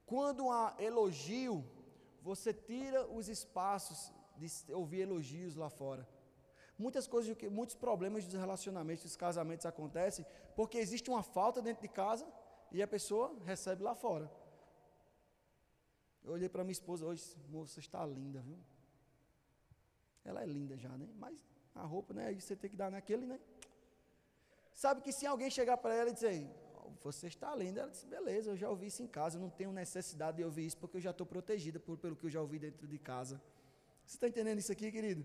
Quando há elogio, você tira os espaços de ouvir elogios lá fora. Muitas coisas, muitos problemas dos relacionamentos, dos casamentos acontecem porque existe uma falta dentro de casa e a pessoa recebe lá fora. Eu olhei para minha esposa hoje, moça, está linda, viu? Ela é linda já, né? Mas a roupa, né? Você tem que dar naquele, né? Sabe que se alguém chegar para ela e dizer, você está linda, ela disse, beleza, eu já ouvi isso em casa, eu não tenho necessidade de ouvir isso, porque eu já estou protegida por, pelo que eu já ouvi dentro de casa. Você está entendendo isso aqui, querido?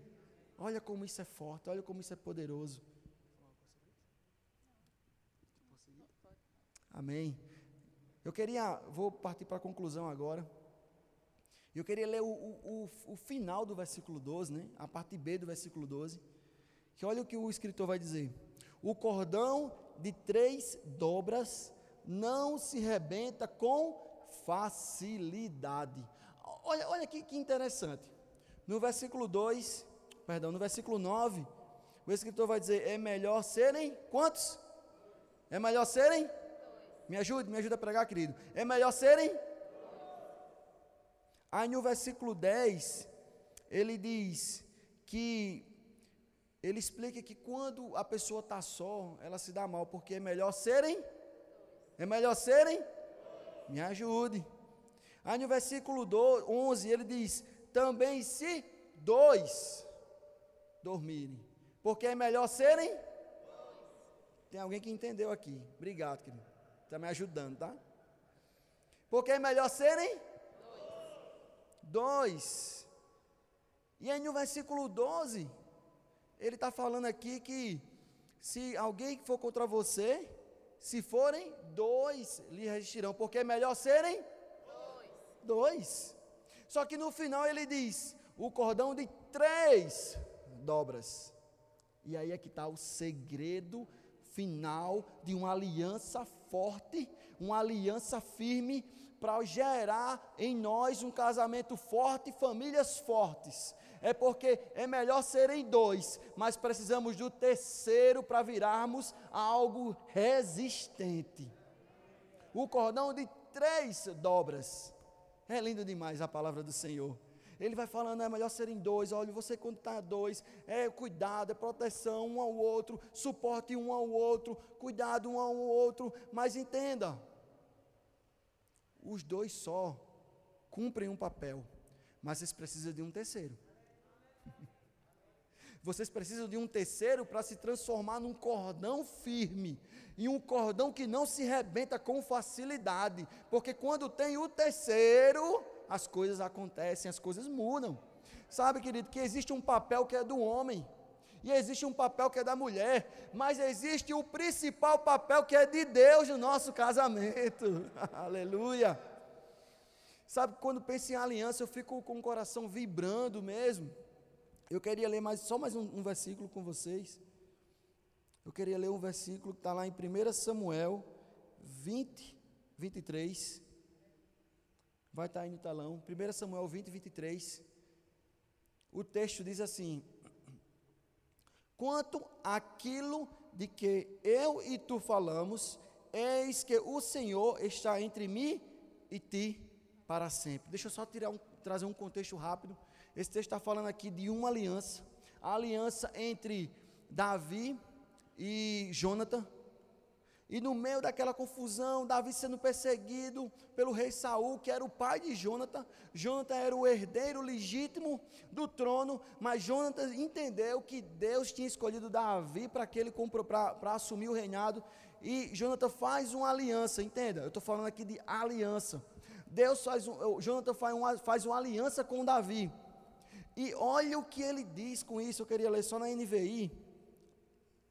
Olha como isso é forte, olha como isso é poderoso. Amém. Eu queria, vou partir para a conclusão agora. Eu queria ler o, o, o, final do versículo 12, né? a parte B do versículo 12, que olha o que o escritor vai dizer. O cordão de três dobras não se rebenta com facilidade. Olha, olha aqui que interessante. No versículo 2, perdão, no versículo 9, o escritor vai dizer: é melhor serem quantos? É melhor serem? Me ajude, me ajuda a pregar, querido. É melhor serem? Aí no versículo 10, ele diz que ele explica que quando a pessoa está só, ela se dá mal, porque é melhor serem? É melhor serem? Me ajude. Aí no versículo 11 ele diz: também se dois dormirem, porque é melhor serem? Tem alguém que entendeu aqui. Obrigado, querido. Está me ajudando, tá? Porque é melhor serem? 2. E aí no versículo 12, ele está falando aqui que se alguém for contra você, se forem dois, lhe resistirão, porque é melhor serem dois. dois. Só que no final ele diz: o cordão de três dobras. E aí é que está o segredo final de uma aliança forte, uma aliança firme para gerar em nós um casamento forte, famílias fortes. É porque é melhor serem dois, mas precisamos do terceiro para virarmos algo resistente. O cordão de três dobras. É lindo demais a palavra do Senhor. Ele vai falando, é melhor serem dois. Olha, você quando está dois, é cuidado, é proteção um ao outro, suporte um ao outro, cuidado um ao outro. Mas entenda, os dois só cumprem um papel, mas vocês precisam de um terceiro. (laughs) Vocês precisam de um terceiro para se transformar num cordão firme, em um cordão que não se rebenta com facilidade, porque quando tem o terceiro, as coisas acontecem, as coisas mudam. Sabe, querido, que existe um papel que é do homem, e existe um papel que é da mulher, mas existe o principal papel que é de Deus no nosso casamento. (laughs) Aleluia. Sabe, quando penso em aliança, eu fico com o coração vibrando mesmo. Eu queria ler mais, só mais um, um versículo com vocês. Eu queria ler um versículo que está lá em 1 Samuel 20, 23. Vai estar tá aí no talão. 1 Samuel 20, 23. O texto diz assim: Quanto àquilo de que eu e tu falamos, eis que o Senhor está entre mim e ti para sempre. Deixa eu só um, trazer um contexto rápido. Esse texto está falando aqui de uma aliança, a aliança entre Davi e Jonathan. E no meio daquela confusão, Davi sendo perseguido pelo rei Saul, que era o pai de Jonathan. Jonathan era o herdeiro legítimo do trono, mas Jonathan entendeu que Deus tinha escolhido Davi para que ele para assumir o reinado. E Jonathan faz uma aliança, entenda? Eu estou falando aqui de aliança. Deus faz um, Jonathan faz uma, faz uma aliança com Davi. E olha o que ele diz com isso, eu queria ler só na NVI.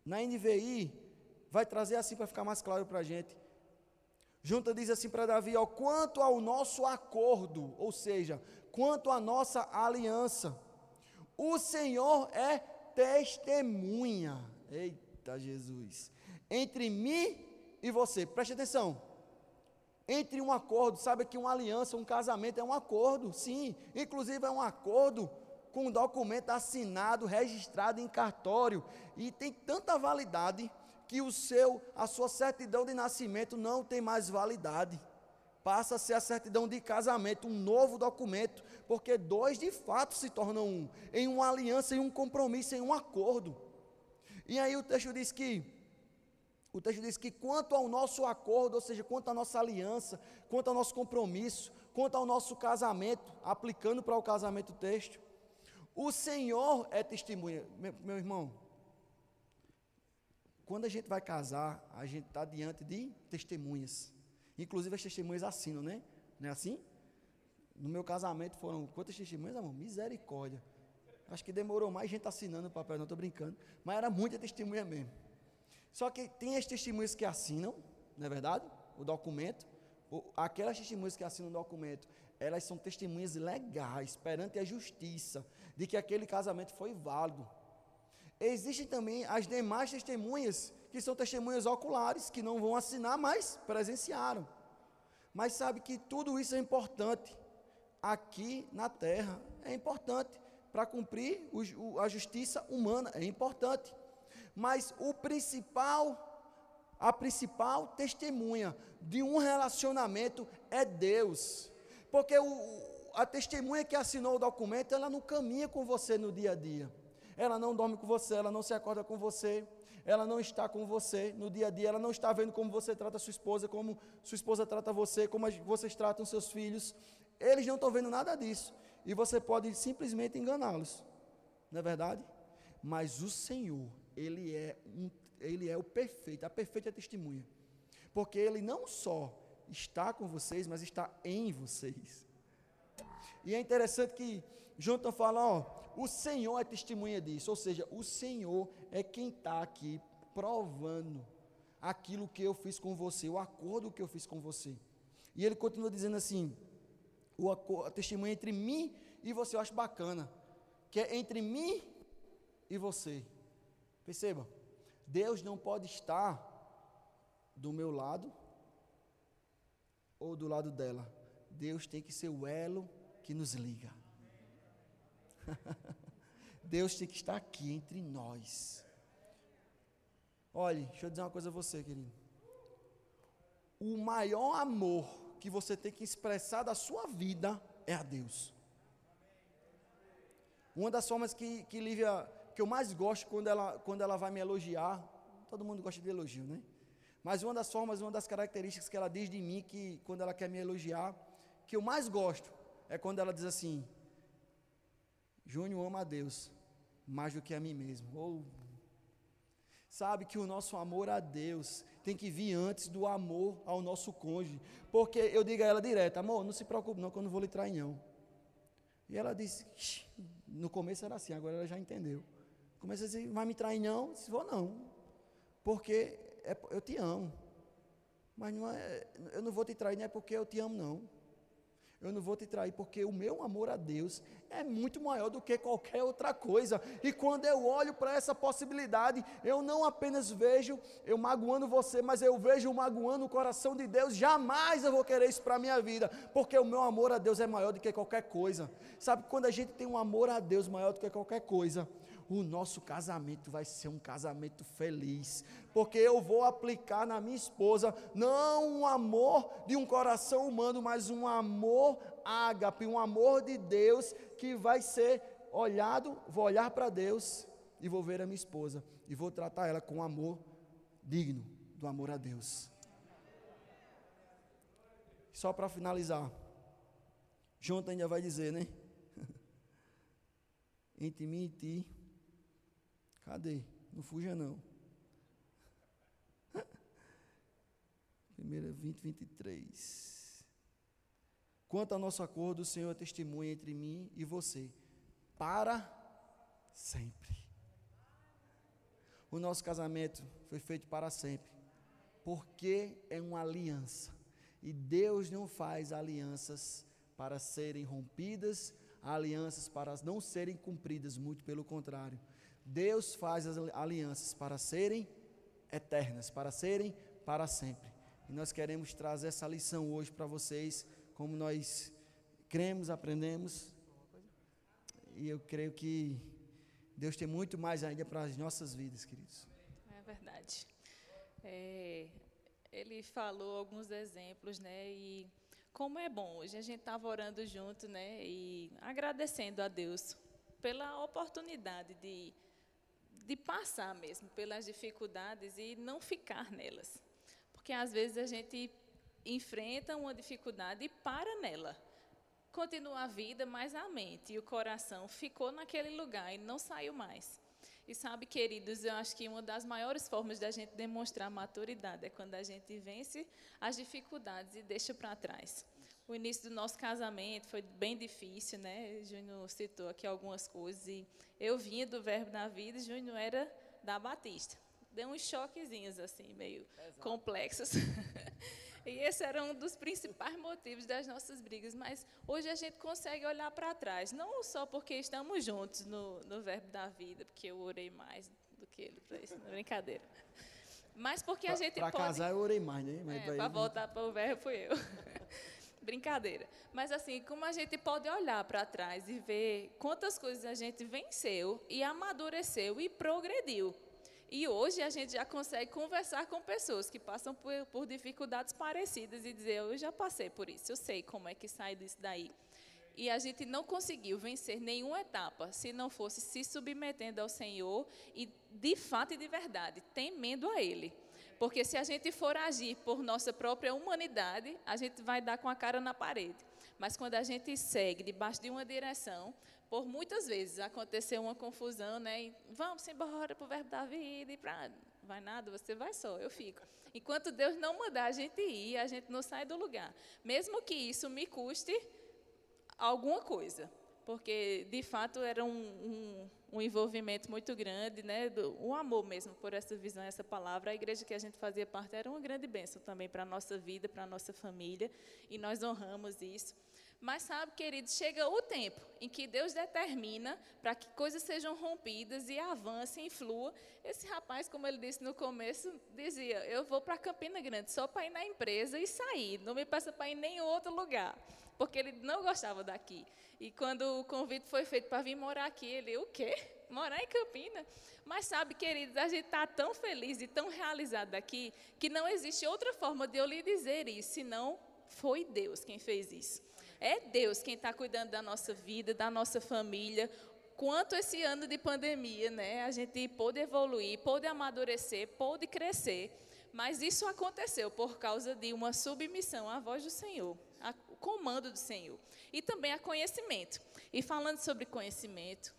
Na NVI, vai trazer assim para ficar mais claro para a gente. Junta diz assim para Davi: ó, quanto ao nosso acordo, ou seja, quanto à nossa aliança, o Senhor é testemunha. Eita Jesus! Entre mim e você, preste atenção. Entre um acordo, sabe que uma aliança, um casamento é um acordo, sim, inclusive é um acordo com um documento assinado, registrado em cartório, e tem tanta validade que o seu, a sua certidão de nascimento não tem mais validade. Passa a ser a certidão de casamento, um novo documento, porque dois de fato se tornam um, em uma aliança, em um compromisso, em um acordo. E aí o texto diz que o texto diz que quanto ao nosso acordo, ou seja, quanto à nossa aliança, quanto ao nosso compromisso, quanto ao nosso casamento, aplicando para o casamento o texto, o Senhor é testemunha. Meu, meu irmão, quando a gente vai casar, a gente está diante de testemunhas. Inclusive as testemunhas assinam, né? Não é assim? No meu casamento foram quantas testemunhas, amor? Misericórdia. Acho que demorou mais gente assinando o papel, não estou brincando. Mas era muita testemunha mesmo. Só que tem as testemunhas que assinam, não é verdade? O documento. aquelas testemunhas que assinam o documento, elas são testemunhas legais, perante a justiça de que aquele casamento foi válido. Existem também as demais testemunhas, que são testemunhas oculares, que não vão assinar, mas presenciaram. Mas sabe que tudo isso é importante aqui na terra, é importante para cumprir o, a justiça humana, é importante. Mas o principal, a principal testemunha de um relacionamento é Deus. Porque o, a testemunha que assinou o documento, ela não caminha com você no dia a dia. Ela não dorme com você, ela não se acorda com você, ela não está com você no dia a dia, ela não está vendo como você trata sua esposa, como sua esposa trata você, como vocês tratam seus filhos. Eles não estão vendo nada disso. E você pode simplesmente enganá-los. Não é verdade? Mas o Senhor, Ele é, um, ele é o perfeito, a perfeita testemunha. Porque Ele não só está com vocês, mas está em vocês. E é interessante que Jonathan fala, ó, o Senhor é testemunha disso, ou seja, o Senhor é quem está aqui provando aquilo que eu fiz com você, o acordo que eu fiz com você. E ele continua dizendo assim: o a testemunha entre mim e você, eu acho bacana, que é entre mim e você. Perceba, Deus não pode estar do meu lado ou do lado dela. Deus tem que ser o elo que nos liga. (laughs) Deus tem que estar aqui entre nós. Olhe, deixa eu dizer uma coisa a você, querido. O maior amor que você tem que expressar da sua vida é a Deus. Uma das formas que, que Lívia, que eu mais gosto quando ela, quando ela vai me elogiar, todo mundo gosta de elogio, né? Mas uma das formas, uma das características que ela diz de mim, que quando ela quer me elogiar, que eu mais gosto, é quando ela diz assim: Júnior ama a Deus mais do que a mim mesmo. Ou sabe que o nosso amor a Deus tem que vir antes do amor ao nosso cônjuge. Porque eu digo a ela direto, amor, não se preocupe não, que eu não vou lhe trair não. E ela disse, no começo era assim, agora ela já entendeu. Começa a dizer, vai me trair não? Se vou não. Porque é, eu te amo. Mas não é, eu não vou te trair, não é porque eu te amo, não. Eu não vou te trair, porque o meu amor a Deus é muito maior do que qualquer outra coisa. E quando eu olho para essa possibilidade, eu não apenas vejo eu magoando você, mas eu vejo magoando o coração de Deus. Jamais eu vou querer isso para a minha vida, porque o meu amor a Deus é maior do que qualquer coisa. Sabe, quando a gente tem um amor a Deus maior do que qualquer coisa, o nosso casamento vai ser um casamento feliz, porque eu vou aplicar na minha esposa não um amor de um coração humano, mas um amor ágape, um amor de Deus que vai ser olhado, vou olhar para Deus e vou ver a minha esposa e vou tratar ela com amor digno do amor a Deus. Só para finalizar, Jonathan ainda vai dizer, né? (laughs) Entre mim e ti Cadê? Não fuja não. (laughs) Primeira 20, 23. Quanto ao nosso acordo, o Senhor testemunha entre mim e você, para sempre. O nosso casamento foi feito para sempre, porque é uma aliança. E Deus não faz alianças para serem rompidas, alianças para não serem cumpridas, muito pelo contrário. Deus faz as alianças para serem eternas, para serem para sempre. E nós queremos trazer essa lição hoje para vocês, como nós cremos, aprendemos. E eu creio que Deus tem muito mais ainda para as nossas vidas, queridos. É verdade. É, ele falou alguns exemplos, né? E como é bom. Hoje a gente estava orando junto, né? E agradecendo a Deus pela oportunidade de de passar mesmo pelas dificuldades e não ficar nelas. Porque às vezes a gente enfrenta uma dificuldade e para nela. Continua a vida, mas a mente e o coração ficou naquele lugar e não saiu mais. E sabe, queridos, eu acho que uma das maiores formas da gente demonstrar maturidade é quando a gente vence as dificuldades e deixa para trás. O início do nosso casamento foi bem difícil, né? Júnior citou aqui algumas coisas e eu vinha do Verbo da Vida, e Júnior era da Batista. Deu uns choquezinhos assim, meio Exato. complexos. (laughs) e esse era um dos principais motivos das nossas brigas. Mas hoje a gente consegue olhar para trás, não só porque estamos juntos no, no Verbo da Vida, porque eu orei mais do que ele para isso, não é brincadeira. Mas porque a gente pra pode. Para casar eu orei mais, né? É, para voltar para o verbo fui eu. (laughs) Brincadeira. Mas assim, como a gente pode olhar para trás e ver quantas coisas a gente venceu e amadureceu e progrediu. E hoje a gente já consegue conversar com pessoas que passam por, por dificuldades parecidas e dizer: Eu já passei por isso, eu sei como é que sai disso daí. E a gente não conseguiu vencer nenhuma etapa se não fosse se submetendo ao Senhor e, de fato e de verdade, temendo a Ele. Porque se a gente for agir por nossa própria humanidade, a gente vai dar com a cara na parede. Mas quando a gente segue debaixo de uma direção, por muitas vezes aconteceu uma confusão, né? E vamos embora para o verbo da vida e para vai nada, você vai só, eu fico. Enquanto Deus não mandar a gente ir, a gente não sai do lugar. Mesmo que isso me custe alguma coisa porque de fato era um, um, um envolvimento muito grande, né, do, um amor mesmo por essa visão, essa palavra. A igreja que a gente fazia parte era uma grande bênção também para a nossa vida, para a nossa família, e nós honramos isso. Mas sabe, queridos, chega o tempo em que Deus determina para que coisas sejam rompidas e avancem flua. Esse rapaz, como ele disse no começo, dizia: Eu vou para Campina Grande só para ir na empresa e sair, não me peça para ir em nenhum outro lugar, porque ele não gostava daqui. E quando o convite foi feito para vir morar aqui, ele, o quê? Morar em Campina? Mas sabe, queridos, a gente está tão feliz e tão realizado aqui que não existe outra forma de eu lhe dizer isso, senão foi Deus quem fez isso. É Deus quem está cuidando da nossa vida, da nossa família, quanto esse ano de pandemia, né, a gente pôde evoluir, pôde amadurecer, pôde crescer, mas isso aconteceu por causa de uma submissão à voz do Senhor, comando do Senhor, e também a conhecimento. E falando sobre conhecimento,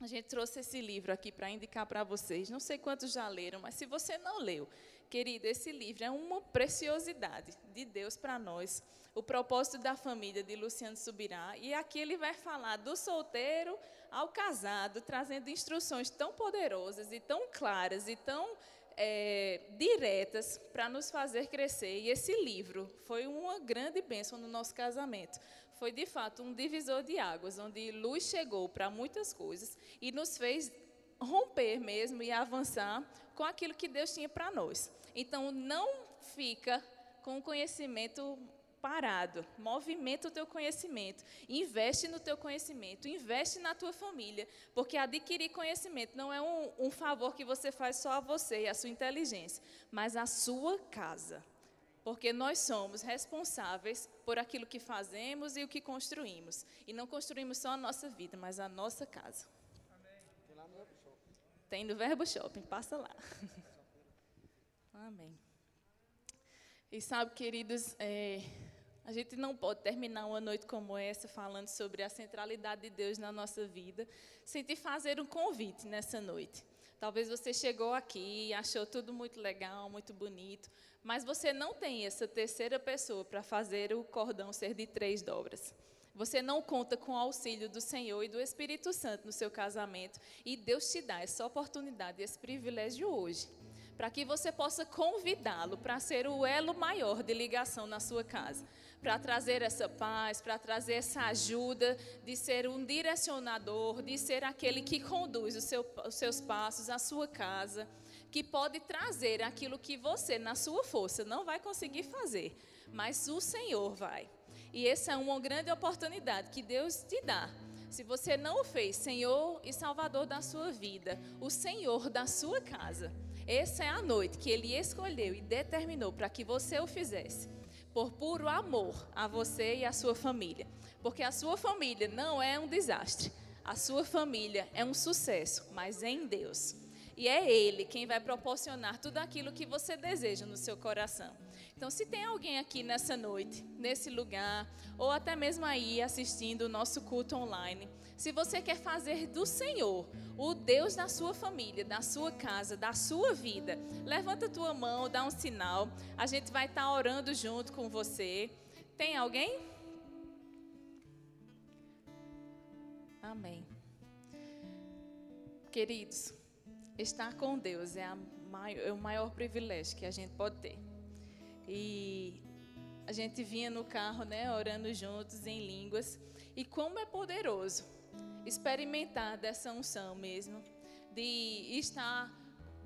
a gente trouxe esse livro aqui para indicar para vocês. Não sei quantos já leram, mas se você não leu, querido, esse livro é uma preciosidade de Deus para nós. O propósito da família de Luciano Subirá. E aqui ele vai falar do solteiro ao casado, trazendo instruções tão poderosas e tão claras e tão é, diretas para nos fazer crescer. E esse livro foi uma grande bênção no nosso casamento. Foi de fato um divisor de águas, onde luz chegou para muitas coisas e nos fez romper mesmo e avançar com aquilo que Deus tinha para nós. Então, não fica com o conhecimento parado. Movimenta o teu conhecimento. Investe no teu conhecimento. Investe na tua família. Porque adquirir conhecimento não é um, um favor que você faz só a você e a sua inteligência, mas a sua casa. Porque nós somos responsáveis por aquilo que fazemos e o que construímos. E não construímos só a nossa vida, mas a nossa casa. Tem no Verbo Shopping, passa lá. (laughs) Amém. E sabe, queridos, é, a gente não pode terminar uma noite como essa falando sobre a centralidade de Deus na nossa vida sem te fazer um convite nessa noite. Talvez você chegou aqui achou tudo muito legal, muito bonito, mas você não tem essa terceira pessoa para fazer o cordão ser de três dobras. Você não conta com o auxílio do Senhor e do Espírito Santo no seu casamento, e Deus te dá essa oportunidade, esse privilégio hoje, para que você possa convidá-lo para ser o elo maior de ligação na sua casa para trazer essa paz, para trazer essa ajuda, de ser um direcionador, de ser aquele que conduz seu, os seus passos, a sua casa, que pode trazer aquilo que você, na sua força, não vai conseguir fazer, mas o Senhor vai. E essa é uma grande oportunidade que Deus te dá. Se você não o fez, Senhor e Salvador da sua vida, o Senhor da sua casa, essa é a noite que Ele escolheu e determinou para que você o fizesse por puro amor a você e a sua família. Porque a sua família não é um desastre. A sua família é um sucesso, mas em Deus. E é Ele quem vai proporcionar tudo aquilo que você deseja no seu coração. Então, se tem alguém aqui nessa noite, nesse lugar, ou até mesmo aí assistindo o nosso culto online, se você quer fazer do Senhor o Deus da sua família, da sua casa, da sua vida, levanta a tua mão, dá um sinal. A gente vai estar orando junto com você. Tem alguém? Amém. Queridos, estar com Deus é, maior, é o maior privilégio que a gente pode ter. E a gente vinha no carro, né, orando juntos em línguas. E como é poderoso experimentar dessa unção mesmo, de estar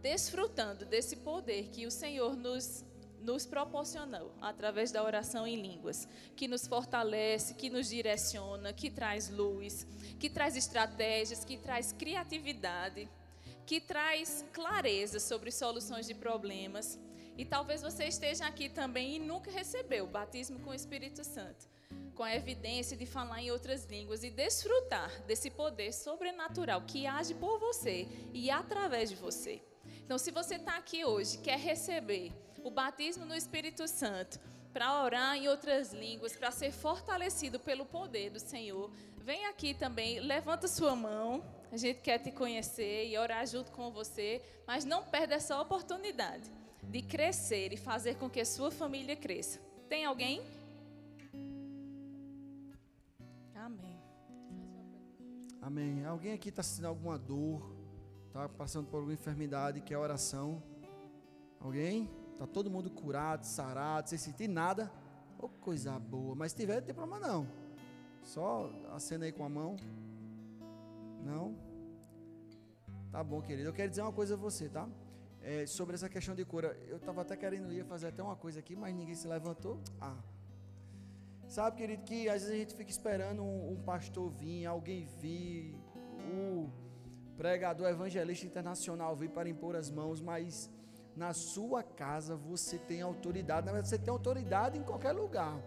desfrutando desse poder que o Senhor nos nos proporcionou através da oração em línguas, que nos fortalece, que nos direciona, que traz luz, que traz estratégias, que traz criatividade, que traz clareza sobre soluções de problemas. E talvez você esteja aqui também e nunca recebeu o batismo com o Espírito Santo com a evidência de falar em outras línguas e desfrutar desse poder sobrenatural que age por você e através de você. Então, se você está aqui hoje, quer receber o batismo no Espírito Santo, para orar em outras línguas, para ser fortalecido pelo poder do Senhor, vem aqui também, levanta sua mão. A gente quer te conhecer e orar junto com você, mas não perda essa oportunidade de crescer e fazer com que a sua família cresça. Tem alguém? Amém. Alguém aqui está sentindo alguma dor? Está passando por alguma enfermidade? Quer oração? Alguém? Está todo mundo curado, sarado, sem sentir nada? Oh, coisa boa. Mas se tiver, não tem problema não. Só acena aí com a mão. Não? Tá bom, querido. Eu quero dizer uma coisa a você, tá? É, sobre essa questão de cura. Eu estava até querendo ir fazer até uma coisa aqui, mas ninguém se levantou. Ah. Sabe, querido, que às vezes a gente fica esperando um, um pastor vir, alguém vir, o pregador evangelista internacional vir para impor as mãos, mas na sua casa você tem autoridade. Na verdade, você tem autoridade em qualquer lugar.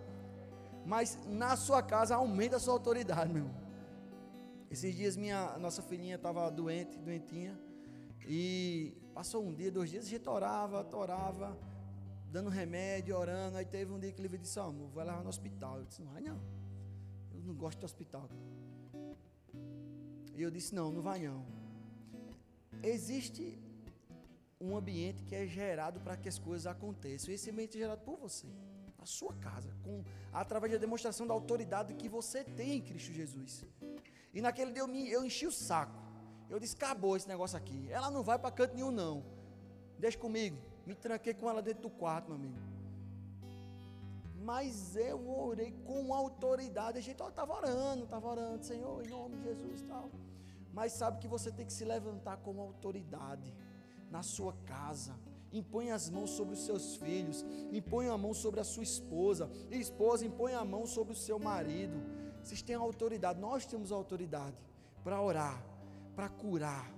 Mas na sua casa aumenta a sua autoridade, meu. Esses dias minha nossa filhinha estava doente, doentinha. E passou um dia, dois dias, a gente orava, orava, dando remédio, orando. Aí teve um dia que ele disse: Ó, amor, vai levar no hospital. Eu disse: Não vai não. Eu não gosto de hospital. E eu disse: Não, não vai não. Existe um ambiente que é gerado para que as coisas aconteçam. Esse ambiente é gerado por você, na sua casa, com através da demonstração da autoridade que você tem em Cristo Jesus. E naquele dia eu, me, eu enchi o saco. Eu disse: acabou esse negócio aqui. Ela não vai para canto nenhum, não. Deixa comigo. Me tranquei com ela dentro do quarto, meu amigo. Mas eu orei com autoridade. A gente estava orando, estava orando, Senhor, em nome de Jesus e tal. Mas sabe que você tem que se levantar como autoridade na sua casa. Impõe as mãos sobre os seus filhos, impõe a mão sobre a sua esposa, e esposa impõe a mão sobre o seu marido. Vocês têm autoridade, nós temos autoridade para orar, para curar,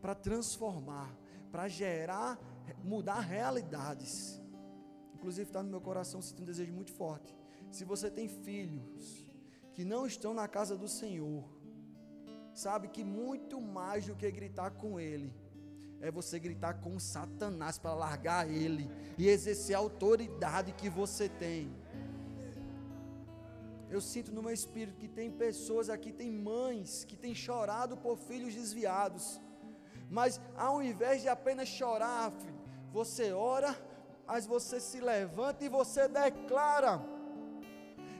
para transformar, para gerar, mudar realidades. Inclusive está no meu coração sinto um desejo muito forte. Se você tem filhos que não estão na casa do Senhor, sabe que muito mais do que gritar com ele, é você gritar com Satanás para largar ele e exercer a autoridade que você tem. Eu sinto no meu espírito que tem pessoas aqui, tem mães que têm chorado por filhos desviados. Mas ao invés de apenas chorar, filho, você ora, mas você se levanta e você declara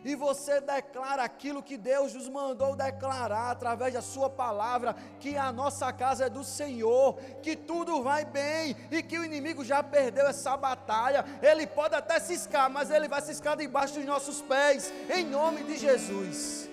e você declara aquilo que Deus nos mandou declarar através da Sua palavra: que a nossa casa é do Senhor, que tudo vai bem e que o inimigo já perdeu essa batalha. Ele pode até ciscar, mas ele vai ciscar debaixo dos nossos pés, em nome de Jesus.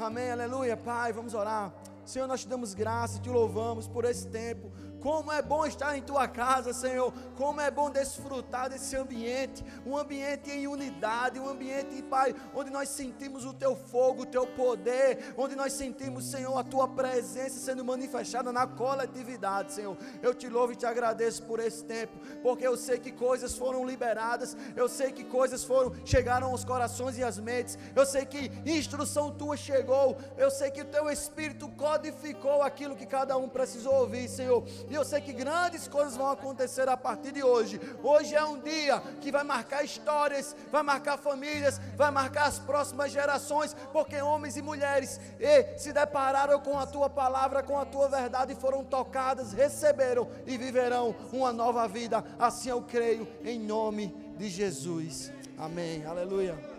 Amém, aleluia, Pai. Vamos orar. Senhor, nós te damos graça, te louvamos por esse tempo como é bom estar em tua casa, Senhor. Como é bom desfrutar desse ambiente, um ambiente em unidade, um ambiente, Pai, onde nós sentimos o teu fogo, o teu poder, onde nós sentimos, Senhor, a tua presença sendo manifestada na coletividade, Senhor. Eu te louvo e te agradeço por esse tempo, porque eu sei que coisas foram liberadas, eu sei que coisas foram chegaram aos corações e às mentes. Eu sei que instrução tua chegou, eu sei que o teu espírito codificou aquilo que cada um precisou ouvir, Senhor. E eu sei que grandes coisas vão acontecer a partir de hoje. Hoje é um dia que vai marcar histórias, vai marcar famílias, vai marcar as próximas gerações, porque homens e mulheres e se depararam com a tua palavra, com a tua verdade foram tocadas, receberam e viverão uma nova vida. Assim eu creio em nome de Jesus. Amém. Aleluia.